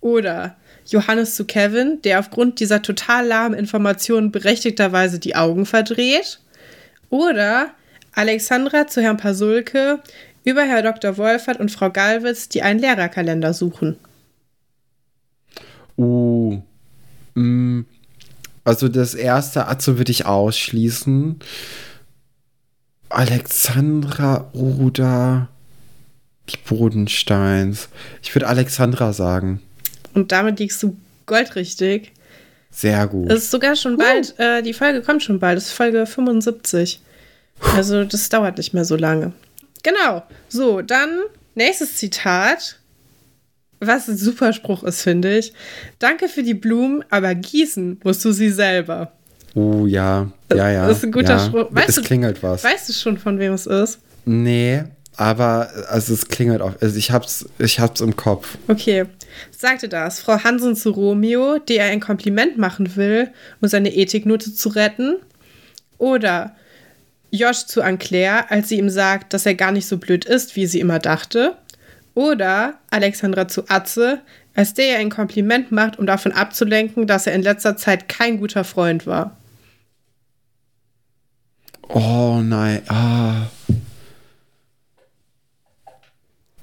Oder Johannes zu Kevin, der aufgrund dieser total lahmen Informationen berechtigterweise die Augen verdreht. Oder Alexandra zu Herrn Pasulke über Herr Dr. Wolfert und Frau Galwitz, die einen Lehrerkalender suchen. Oh. Mm, also das erste Atze würde ich ausschließen. Alexandra oder die Bodensteins. Ich würde Alexandra sagen. Und damit liegst du goldrichtig. Sehr gut. Es ist sogar schon bald, uh. äh, die Folge kommt schon bald. Das ist Folge 75. Also das dauert nicht mehr so lange. Genau. So, dann nächstes Zitat was ein super Spruch ist, finde ich. Danke für die Blumen, aber gießen musst du sie selber. Oh ja, ja, ja. Das ist ein guter ja. Spruch. Weißt es du, klingelt was. Weißt du schon, von wem es ist? Nee, Aber also es klingelt auf. Also ich hab's, ich hab's im Kopf. Okay. Sagte das Frau Hansen zu Romeo, die er ein Kompliment machen will, um seine Ethiknote zu retten? Oder Josh zu Anclair, als sie ihm sagt, dass er gar nicht so blöd ist, wie sie immer dachte? Oder Alexandra zu Atze, als der ihr ein Kompliment macht, um davon abzulenken, dass er in letzter Zeit kein guter Freund war? Oh nein. Ah.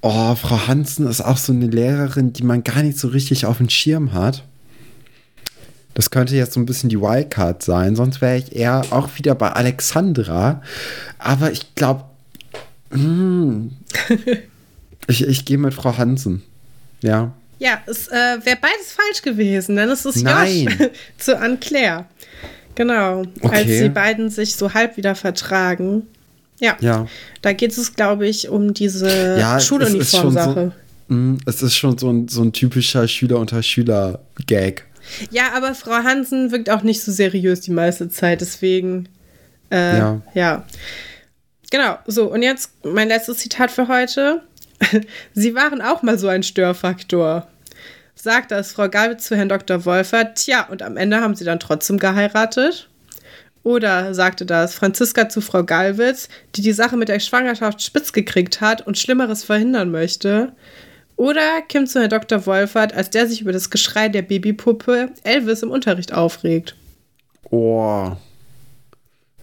Oh, Frau Hansen ist auch so eine Lehrerin, die man gar nicht so richtig auf dem Schirm hat. Das könnte jetzt so ein bisschen die Wildcard sein. Sonst wäre ich eher auch wieder bei Alexandra. Aber ich glaube, hm, ich, ich gehe mit Frau Hansen. Ja. Ja, es äh, wäre beides falsch gewesen, denn es ist Nein. Josh zu Anne-Claire. Genau, als Okay. die beiden sich so halb wieder vertragen. Ja, Ja. da geht es, glaube ich, um diese Ja, es Schuluniform-Sache. so, mm, es ist schon so ein, so ein typischer Schüler unter Schüler-Gag. Ja, aber Frau Hansen wirkt auch nicht so seriös die meiste Zeit, deswegen. Äh, Ja. ja. Genau, so, und jetzt mein letztes Zitat für heute. Sie waren auch mal so ein Störfaktor. Sagt das Frau Galwitz zu Herrn Dr. Wolfert. Tja, und am Ende haben sie dann trotzdem geheiratet. Oder sagte das Franziska zu Frau Galwitz, die die Sache mit der Schwangerschaft spitz gekriegt hat und Schlimmeres verhindern möchte. Oder Kim zu Herrn Dr. Wolfert, als der sich über das Geschrei der Babypuppe Elvis im Unterricht aufregt. Oh.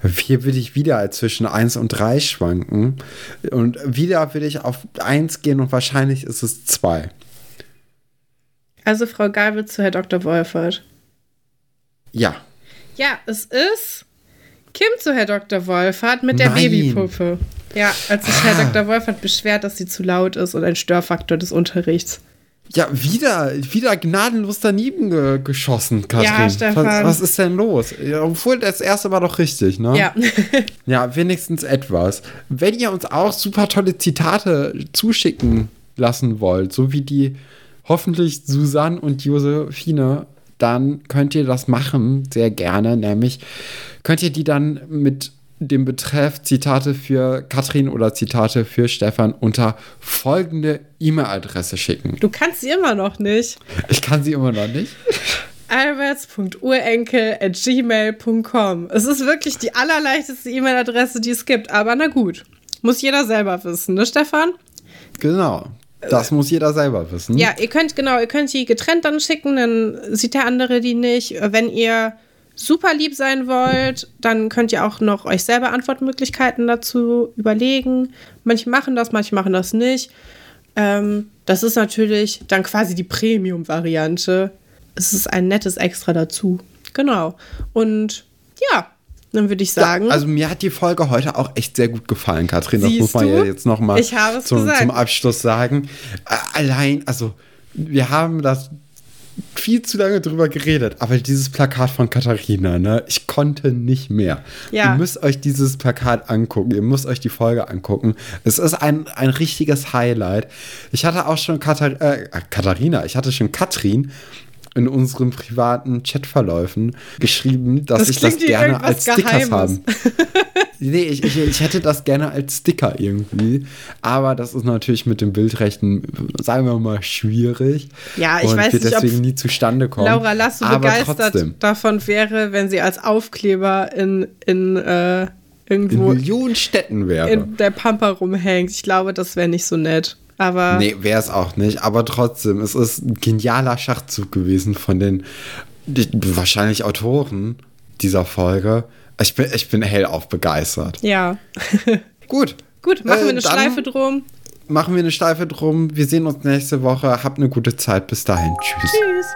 Hier würde ich wieder zwischen 1 und 3 schwanken. Und wieder würde ich auf 1 gehen und wahrscheinlich ist es 2. Also Frau Galwitz zu Herr Dr. Wolfert. Ja. Ja, es ist Kim zu Herr Dr. Wolfert mit der Nein. Babypuppe. Ja, als sich Ah. Herr Dr. Wolfert beschwert, dass sie zu laut ist und ein Störfaktor des Unterrichts. Ja, wieder, wieder gnadenlos daneben ge geschossen, Katrin. Ja, Stefan. Was, was ist denn los? Ja, obwohl, das erste war doch richtig, ne? Ja. Ja, wenigstens etwas. Wenn ihr uns auch super tolle Zitate zuschicken lassen wollt, so wie die hoffentlich Susanne und Josephine, dann könnt ihr das machen, sehr gerne. Nämlich könnt ihr die dann mit dem Betreff Zitate für Katrin oder Zitate für Stefan unter folgende E-Mail-Adresse schicken. Du kannst sie immer noch nicht. Ich kann sie immer noch nicht. alberts.urenkel.gmail.com. Es ist wirklich die allerleichteste E-Mail-Adresse, die es gibt. Aber na gut. Muss jeder selber wissen, ne, Stefan? Genau. Das muss jeder selber wissen. Ja, ihr könnt, genau, ihr könnt die getrennt dann schicken, dann sieht der andere die nicht. Wenn ihr super lieb sein wollt, dann könnt ihr auch noch euch selber Antwortmöglichkeiten dazu überlegen. Manche machen das, manche machen das nicht. Ähm, das ist natürlich dann quasi die Premium-Variante. Es ist ein nettes Extra dazu. Genau. Und ja, dann würde ich sagen. Ja, also mir hat die Folge heute auch echt sehr gut gefallen, Katrin. Das muss man du? ja jetzt noch mal Ich habe es zum, gesagt. zum Abschluss sagen. Äh, Allein, also wir haben das viel zu lange drüber geredet, aber dieses Plakat von Katharina, ne, ich konnte nicht mehr. Ja. Ihr müsst euch dieses Plakat angucken, ihr müsst euch die Folge angucken. Es ist ein, ein richtiges Highlight. Ich hatte auch schon Kathar äh, Katharina, ich hatte schon Katrin in unseren privaten Chatverläufen geschrieben, dass Das ich das gerne als Stickers haben. Nee, ich, ich, ich hätte das gerne als Sticker irgendwie. Aber das ist natürlich mit dem Bildrechten, sagen wir mal, schwierig. Ja, ich und weiß wird nicht, ob deswegen nie zustande kommen. Laura Lasso Aber begeistert trotzdem, davon wäre, wenn sie als Aufkleber in, in äh, in irgendwo Millionen Städten wäre. in der Pampa rumhängt. Ich glaube, das wäre nicht so nett. Aber Nee, wäre es auch nicht. Aber trotzdem, es ist ein genialer Schachzug gewesen von den wahrscheinlich Autoren dieser Folge. Ich bin, ich bin hellauf begeistert. ja. Gut. Gut, machen Äh, wir eine Schleife drum. Machen wir eine Steife drum. Wir sehen uns nächste Woche. Habt eine gute Zeit. Bis dahin. Tschüss. Tschüss.